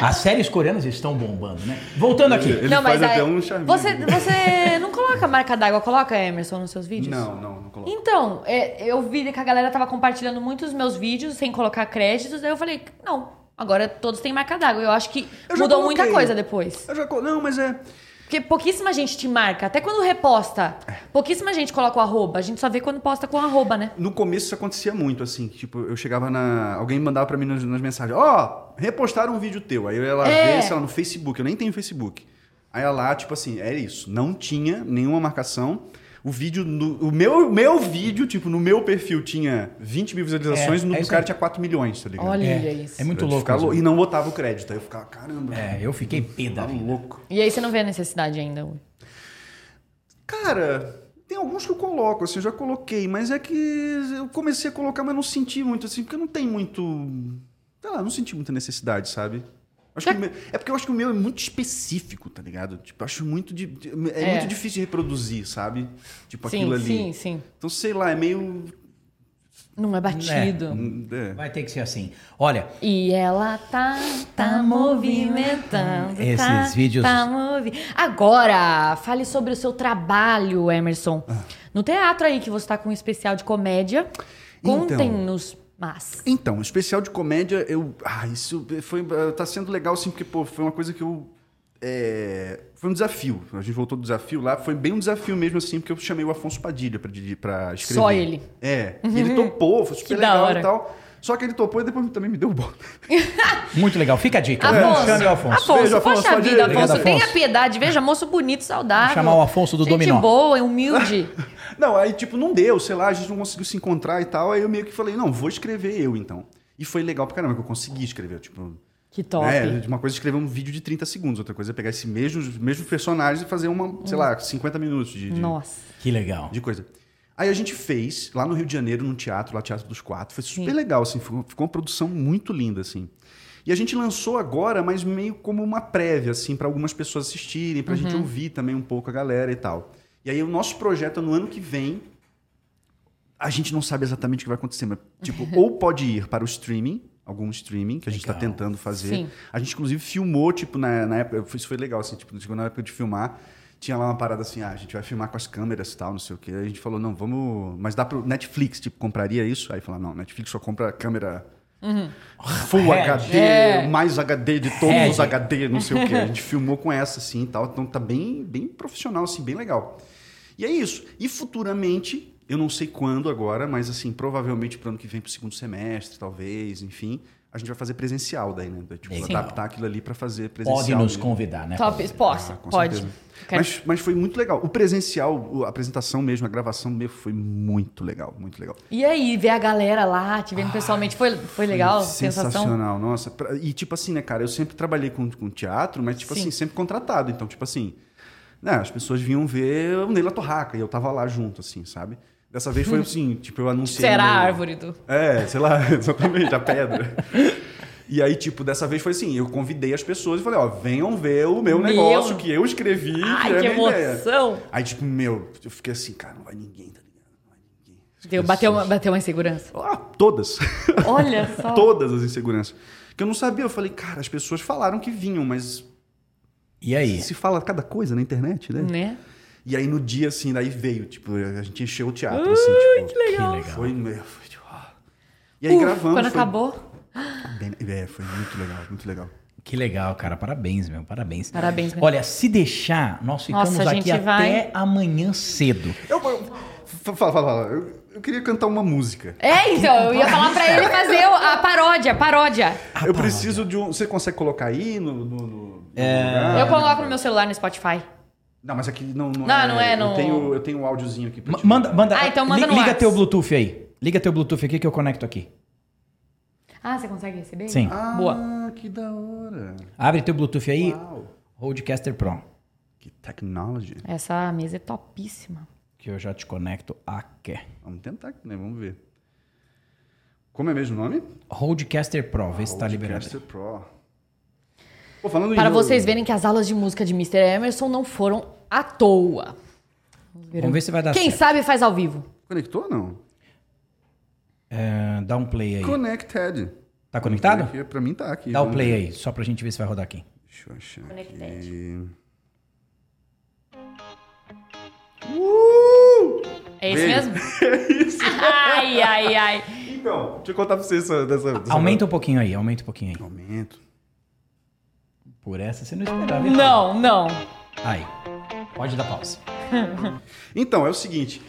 As séries coreanas estão bombando, né? Voltando aqui. Ele não, mas faz até aí- um charminho. você, você não coloca marca d'água, coloca Emerson nos seus vídeos? Não, não, não coloco. Então, é, eu vi que a galera tava compartilhando muitos meus vídeos sem colocar créditos, daí eu falei, não, agora todos têm marca d'água. Eu acho que Eu mudou muita coisa depois. Eu já Não, mas é. Porque pouquíssima gente te marca, até quando reposta, pouquíssima gente coloca o arroba. A gente só vê quando posta com arroba, né? No começo isso acontecia muito, assim. Tipo, eu chegava na. Alguém mandava pra mim nas, nas mensagens: Ó, repostaram um vídeo teu. Aí eu ia lá É. ver, sei lá, no Facebook. Eu nem tenho Facebook. Aí lá, tipo assim, é isso. Não tinha nenhuma marcação. O vídeo. no- o meu, meu vídeo, tipo, no meu perfil tinha 20 mil visualizações, É, no é do cara tinha 4 milhões, tá ligado? Olha É, isso. é muito Pra louco. lou- E não botava o crédito. Aí eu ficava, caramba. É, eu fiquei tá vida. louco. E aí você não vê a necessidade ainda. Cara, tem alguns que eu coloco, assim, eu já coloquei, mas é que eu comecei a colocar, mas não senti muito, assim, porque não tem muito. Sei lá, não senti muita necessidade, sabe? Acho meu- é porque eu acho que o meu é muito específico, tá ligado? Tipo, eu acho muito. di- é, É. muito difícil de reproduzir, sabe? Tipo Sim, aquilo ali. sim, sim. Então, sei lá, é meio. Não é batido. é. Vai ter que ser assim. Olha, E ela tá, tá movimentando. Esses tá, vídeos- Tá movi... Agora, fale sobre o seu trabalho, Emerson. Ah. No teatro aí, que você tá com um especial de comédia. Então. Mais. Então, especial de comédia, eu. Ah, isso foi. Tá sendo legal, assim, porque, pô, foi uma coisa que eu. é, foi um desafio. A gente voltou do desafio lá. Foi bem um desafio mesmo, assim, porque eu chamei o Afonso Padilha pra, pra escrever. Só ele. É. E ele topou, foi super Que da legal hora. e tal. Só que ele topou e depois também me deu bola. muito legal. Fica a dica. Afonso, Chame o Afonso. Afonso, Beijo, Afonso, poxa vida, Obrigado, Afonso. Tenha Afonso. piedade. Veja, moço bonito, saudável. Chamar o Afonso do Gente Dominó. boa, humilde. Não, aí, tipo, não deu, sei lá, a gente não conseguiu se encontrar e tal. Aí eu meio que falei, não, vou escrever eu, então. E foi legal pra caramba, que eu consegui escrever, tipo... que top. É, uma coisa é escrever um vídeo de 30 segundos, outra coisa é pegar esses mesmos, mesmos personagens e fazer uma, sei lá, 50 minutos de, de, Nossa. Que legal. de coisa. Aí a gente fez, lá no Rio de Janeiro, num teatro, lá Teatro dos Quatro. Foi super legal, assim, ficou, ficou uma produção muito linda, assim. E a gente lançou agora, mas meio como uma prévia, assim, para algumas pessoas assistirem, pra gente ouvir também um pouco a galera e tal. E aí o nosso projeto no ano que vem. A gente não sabe exatamente o que vai acontecer, mas, tipo, ou pode ir para o streaming, algum streaming que a gente está tentando fazer. Sim. A gente, inclusive, filmou, tipo, na, na época. Isso foi legal, assim, tipo, na época de filmar. Tinha lá uma parada assim, ah, a gente vai filmar com as câmeras e tal, não sei o quê. Aí a gente falou, não, vamos. Mas dá pro Netflix, tipo, compraria isso? Aí falou, não, Netflix só compra câmera Full Red. HD, É. mais HD de todos Red. os HD, não sei o quê. A gente filmou com essa, assim, e tal. Então tá bem, bem profissional, assim, bem legal. E é isso. E futuramente, eu não sei quando agora, mas assim, provavelmente pro ano que vem, pro segundo semestre, talvez, enfim, a gente vai fazer presencial daí, né? Tipo, Sim. adaptar aquilo ali pra fazer presencial. Pode nos convidar, né? Top. Posso? Ah, Pode. Mas, mas foi muito legal. O presencial, o- a apresentação mesmo, a gravação mesmo foi muito legal, muito legal. E aí, ver a galera lá, te vendo pessoalmente, foi, foi legal? Sensação? Sensacional, nossa. E tipo assim, né, cara, eu sempre trabalhei com, com teatro, mas tipo Sim. assim, sempre contratado. Então, tipo assim, né, as pessoas vinham ver o Neila Torraca e eu tava lá junto, assim, sabe? Dessa vez foi assim, tipo, eu anunciei. Será a árvore do... É, sei lá, exatamente, a pedra. E aí, tipo, dessa vez foi assim, eu convidei as pessoas e falei, ó, venham ver o meu, Meu. negócio que eu escrevi, Ai, que é que minha ideia. emoção! Aí, tipo, meu, eu fiquei assim, cara, não vai ninguém, tá ligado? Não vai ninguém. Deu, bateu, uma, bateu uma insegurança. Ah, todas. Olha só. todas as inseguranças. Que eu não sabia, eu falei, cara, as pessoas falaram que vinham, mas E aí? se fala cada coisa na internet, né? Né? E aí no dia, assim, daí veio, tipo, a gente encheu o teatro, assim, tipo. que legal. Que legal. Foi, meu, foi tipo, ah. E aí Uf, gravamos. Quando foi acabou. bem- é, foi muito legal, muito legal. Que legal, cara. Parabéns, meu. Parabéns. Parabéns, meu. Olha, se deixar, nós ficamos Nossa, a aqui gente vai- até amanhã cedo. Eu, eu- fa- fala, fala, fala. Eu, eu queria cantar uma música. É, então, eu ia falar pra ele fazer a paródia, a paródia. eu preciso de um. Você consegue colocar aí no, no- no É. Eu coloco no meu celular no Spotify. Não, mas aqui não, não, Não, é. não é Eu no- tenho, eu tenho um áudiozinho aqui pra te Manda, manda. Ah, então manda li- no Liga Whats. teu Bluetooth aí. Liga teu Bluetooth aqui que eu conecto aqui. Ah, você consegue receber? Sim. Ah, Boa. que da hora. Abre teu Bluetooth aí. Uau. Rodecaster Pro. Que technology. Essa mesa é topíssima. Que eu já te conecto aqui. Vamos tentar aqui, né? Vamos ver. Como é mesmo o nome? Rodecaster Pro. Vê se tá liberado. Rodecaster Pro. Pô, Para jogo- vocês verem que as aulas de música de Mr. Emerson não foram à toa. Vamos ver se vai dar Quem certo. sabe faz ao vivo. Conectou ou não? É, dá um play aí. Connected. Tá conectado? Aqui, pra mim tá aqui. Dá o Vamos play ver. aí, só pra gente ver se vai rodar aqui. Deixa eu achar Connected. aqui. Uh! É esse Beijo. mesmo? É isso. Ai, ai, ai. Então, deixa eu contar pra vocês essa, dessa, dessa... Aumenta um pouquinho aí, aumenta um pouquinho aí. Aumento. Por essa você não esperava. hein? Não, não. Aí. Pode dar pausa. Então, é o seguinte.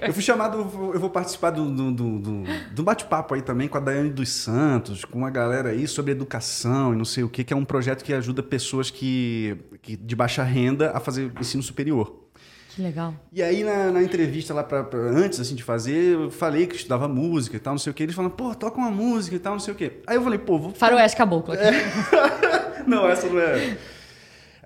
Eu fui chamado, eu vou participar do, do, do, do- do bate-papo aí também com a Daiane dos Santos, com uma galera aí sobre educação e não sei o que, que é um projeto que ajuda pessoas que, que de baixa renda a fazer ensino superior. Que legal. E aí, na, na entrevista lá, pra, pra- antes assim, de fazer, eu falei que estudava música e tal, não sei o que. Eles falaram, pô, toca uma música e tal, não sei o que. Aí eu falei, pô, vou Faroeste Caboclo aqui. não, essa não é.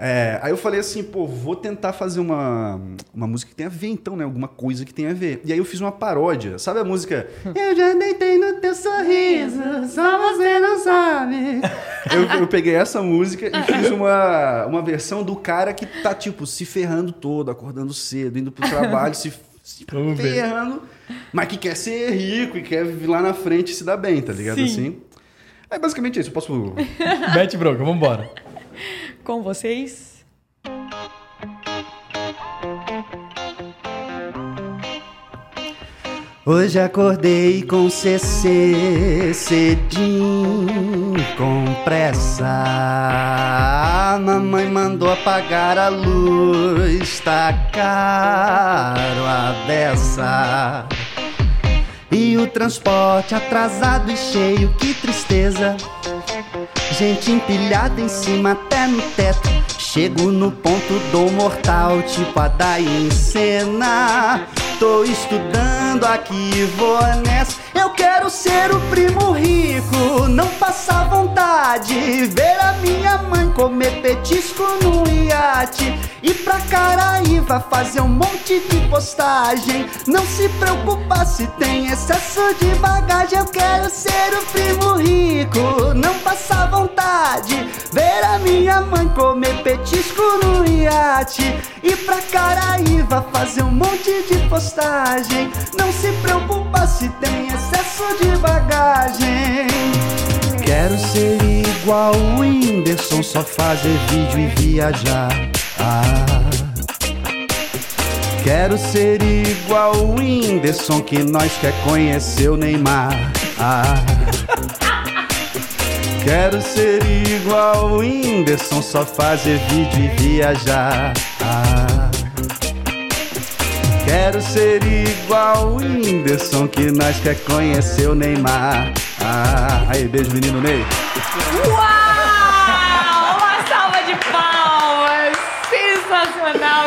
É, aí eu falei assim, pô, vou tentar fazer uma, uma música que tenha a ver, então, né? Alguma coisa que tenha a ver. E aí eu fiz uma paródia. Sabe a música? eu já deitei no teu sorriso, só você não sabe. eu, eu peguei essa música e fiz uma, uma versão do cara que tá, tipo, se ferrando todo, acordando cedo, indo pro trabalho, se, se ferrando, mas que quer ser rico e quer lá na frente e se dar bem, tá ligado? Sim. Assim. É basicamente isso. Eu posso. Mete bronca, vambora. Com vocês. Hoje acordei com CC cedinho, com pressa. A mamãe mandou apagar a luz, tá caro a beça. E o transporte atrasado e cheio, que tristeza. Gente empilhada em cima até no teto. Chego no ponto do mortal, tipo a em cena. Tô estudando aqui, vou nessa. Eu quero ser o primo rico, não passar vontade. Ver a minha mãe comer petisco no iate. Ir pra Caraíva fazer um monte de postagem. Não se preocupar se tem excesso de bagagem. Eu quero ser o primo rico, não passar vontade. Ver a minha mãe comer petisco no iate. Ir pra Caraíva fazer um monte de postagem. Não se preocupar se tem excesso de bagagem. Quero ser igual o Whindersson, só fazer vídeo e viajar. Ah. Quero ser igual o Whindersson, que nós quer conhecer o Neymar. Ah. Quero ser igual o Whindersson, só fazer vídeo e viajar. Ah. Quero ser igual o Whindersson, que nós quer conhecer o Neymar. Ah, aí, beijo, menino Ney. Uau!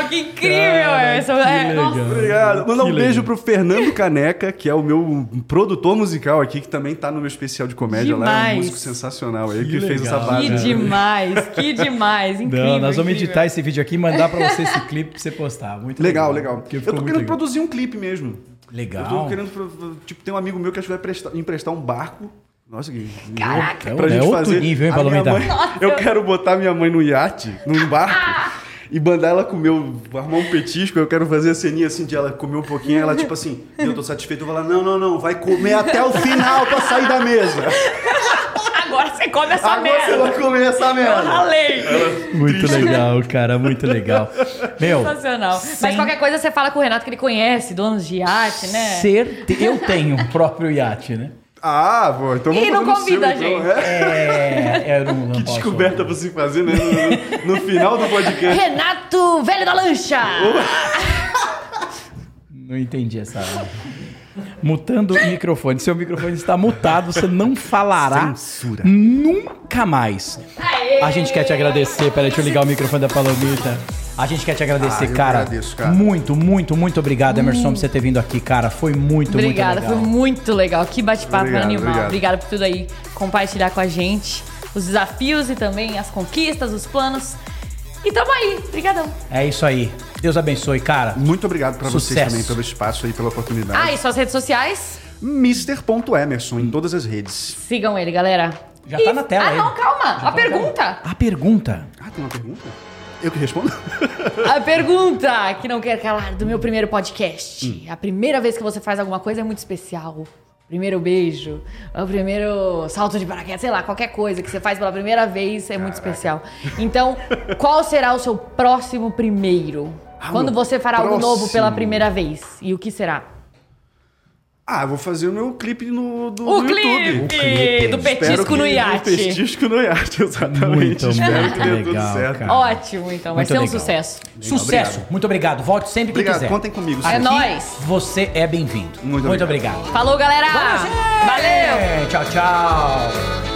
Que incrível, Emerson! É, nossa. Obrigado. Mandar um Que beijo legal. pro Fernando Caneca, que é o meu produtor musical aqui, que também tá no meu especial de comédia lá. É um Demais. músico sensacional. Ele que, Que fez essa legal. base. Que né? demais, que demais, incrível. Não, nós vamos incrível. editar esse vídeo aqui e mandar pra você esse clipe pra você postar. Muito Legal, legal. legal. Eu tô querendo legal. produzir um clipe mesmo. Legal. Eu tô querendo, tipo, tem um amigo meu que acho que vai prestar- emprestar um barco. Nossa, que. Caraca. É, pra é gente outro fazer. nível, hein, A minha Parlamentar? mãe- eu quero botar minha mãe no iate, num barco. E mandar ela comer, arrumar um petisco, eu quero fazer a ceninha assim de ela comer um pouquinho, ela tipo assim, eu tô satisfeito, eu vou falar, não, não, não, vai comer até o final pra sair da mesa. Agora você come essa Agora você merda. vai comer essa Eu merda. ralei. Muito legal, cara, muito legal. Meu, Sensacional. sem- Mas qualquer coisa você fala com o Renato que ele conhece, donos de iate, né? certe... eu tenho o próprio iate, né? Ah, pô, então E vamos não fazer no convida seu, a então, gente. é? É, eu não, não Que posso. descoberta você fazer, né? No, no final do podcast. Renato, velho da lancha! Não entendi essa. Mutando o microfone. Seu microfone está mutado, você não falará Censura. nunca mais. Aê! A gente quer te agradecer. Peraí, deixa eu ligar o microfone da Palomita. A gente quer te agradecer, Ah, eu cara. agradeço, cara. Muito, muito, muito obrigado, Emerson, por você ter vindo aqui, cara. Foi muito, Obrigada, muito foi legal. muito legal. Que bate-papo animal. obrigado. Obrigada por tudo aí. Compartilhar com a gente os desafios e também as conquistas, os planos. E tamo aí. Obrigadão. É isso aí. Deus abençoe, cara. Muito obrigado pra vocês também pelo espaço aí, pela oportunidade. Ah, e suas redes sociais? Mr.Emerson em todas as redes. Sigam ele, galera. Já tá na tela Ah, aí. não, calma. Já a tá pergunta. A pergunta. Ah, tem uma pergunta? Eu que respondo? A pergunta que não quer calar do meu primeiro podcast. Hum. A primeira vez que você faz alguma coisa é muito especial. Primeiro beijo, o primeiro salto de paraquedas, sei lá, qualquer coisa que você faz pela primeira vez é muito especial. Então, qual será o seu próximo primeiro? Ah, Quando meu você fará algo novo pela próximo. primeira vez? E o que será? Ah, eu vou fazer o meu clipe no, do, O no clipe, YouTube. clipe. do petisco que- no do iate. Petisco no iate, exatamente. Muito, Espero muito que dê tudo legal, certo. cara. Ótimo, então. Vai Muito ser um legal. sucesso. Sucesso. obrigado. Muito obrigado. Volte sempre que Obrigado, quiser. contem comigo. É nóis. Você é bem-vindo. Muito Muito obrigado. Falou, galera! Valeu! Tchau, tchau.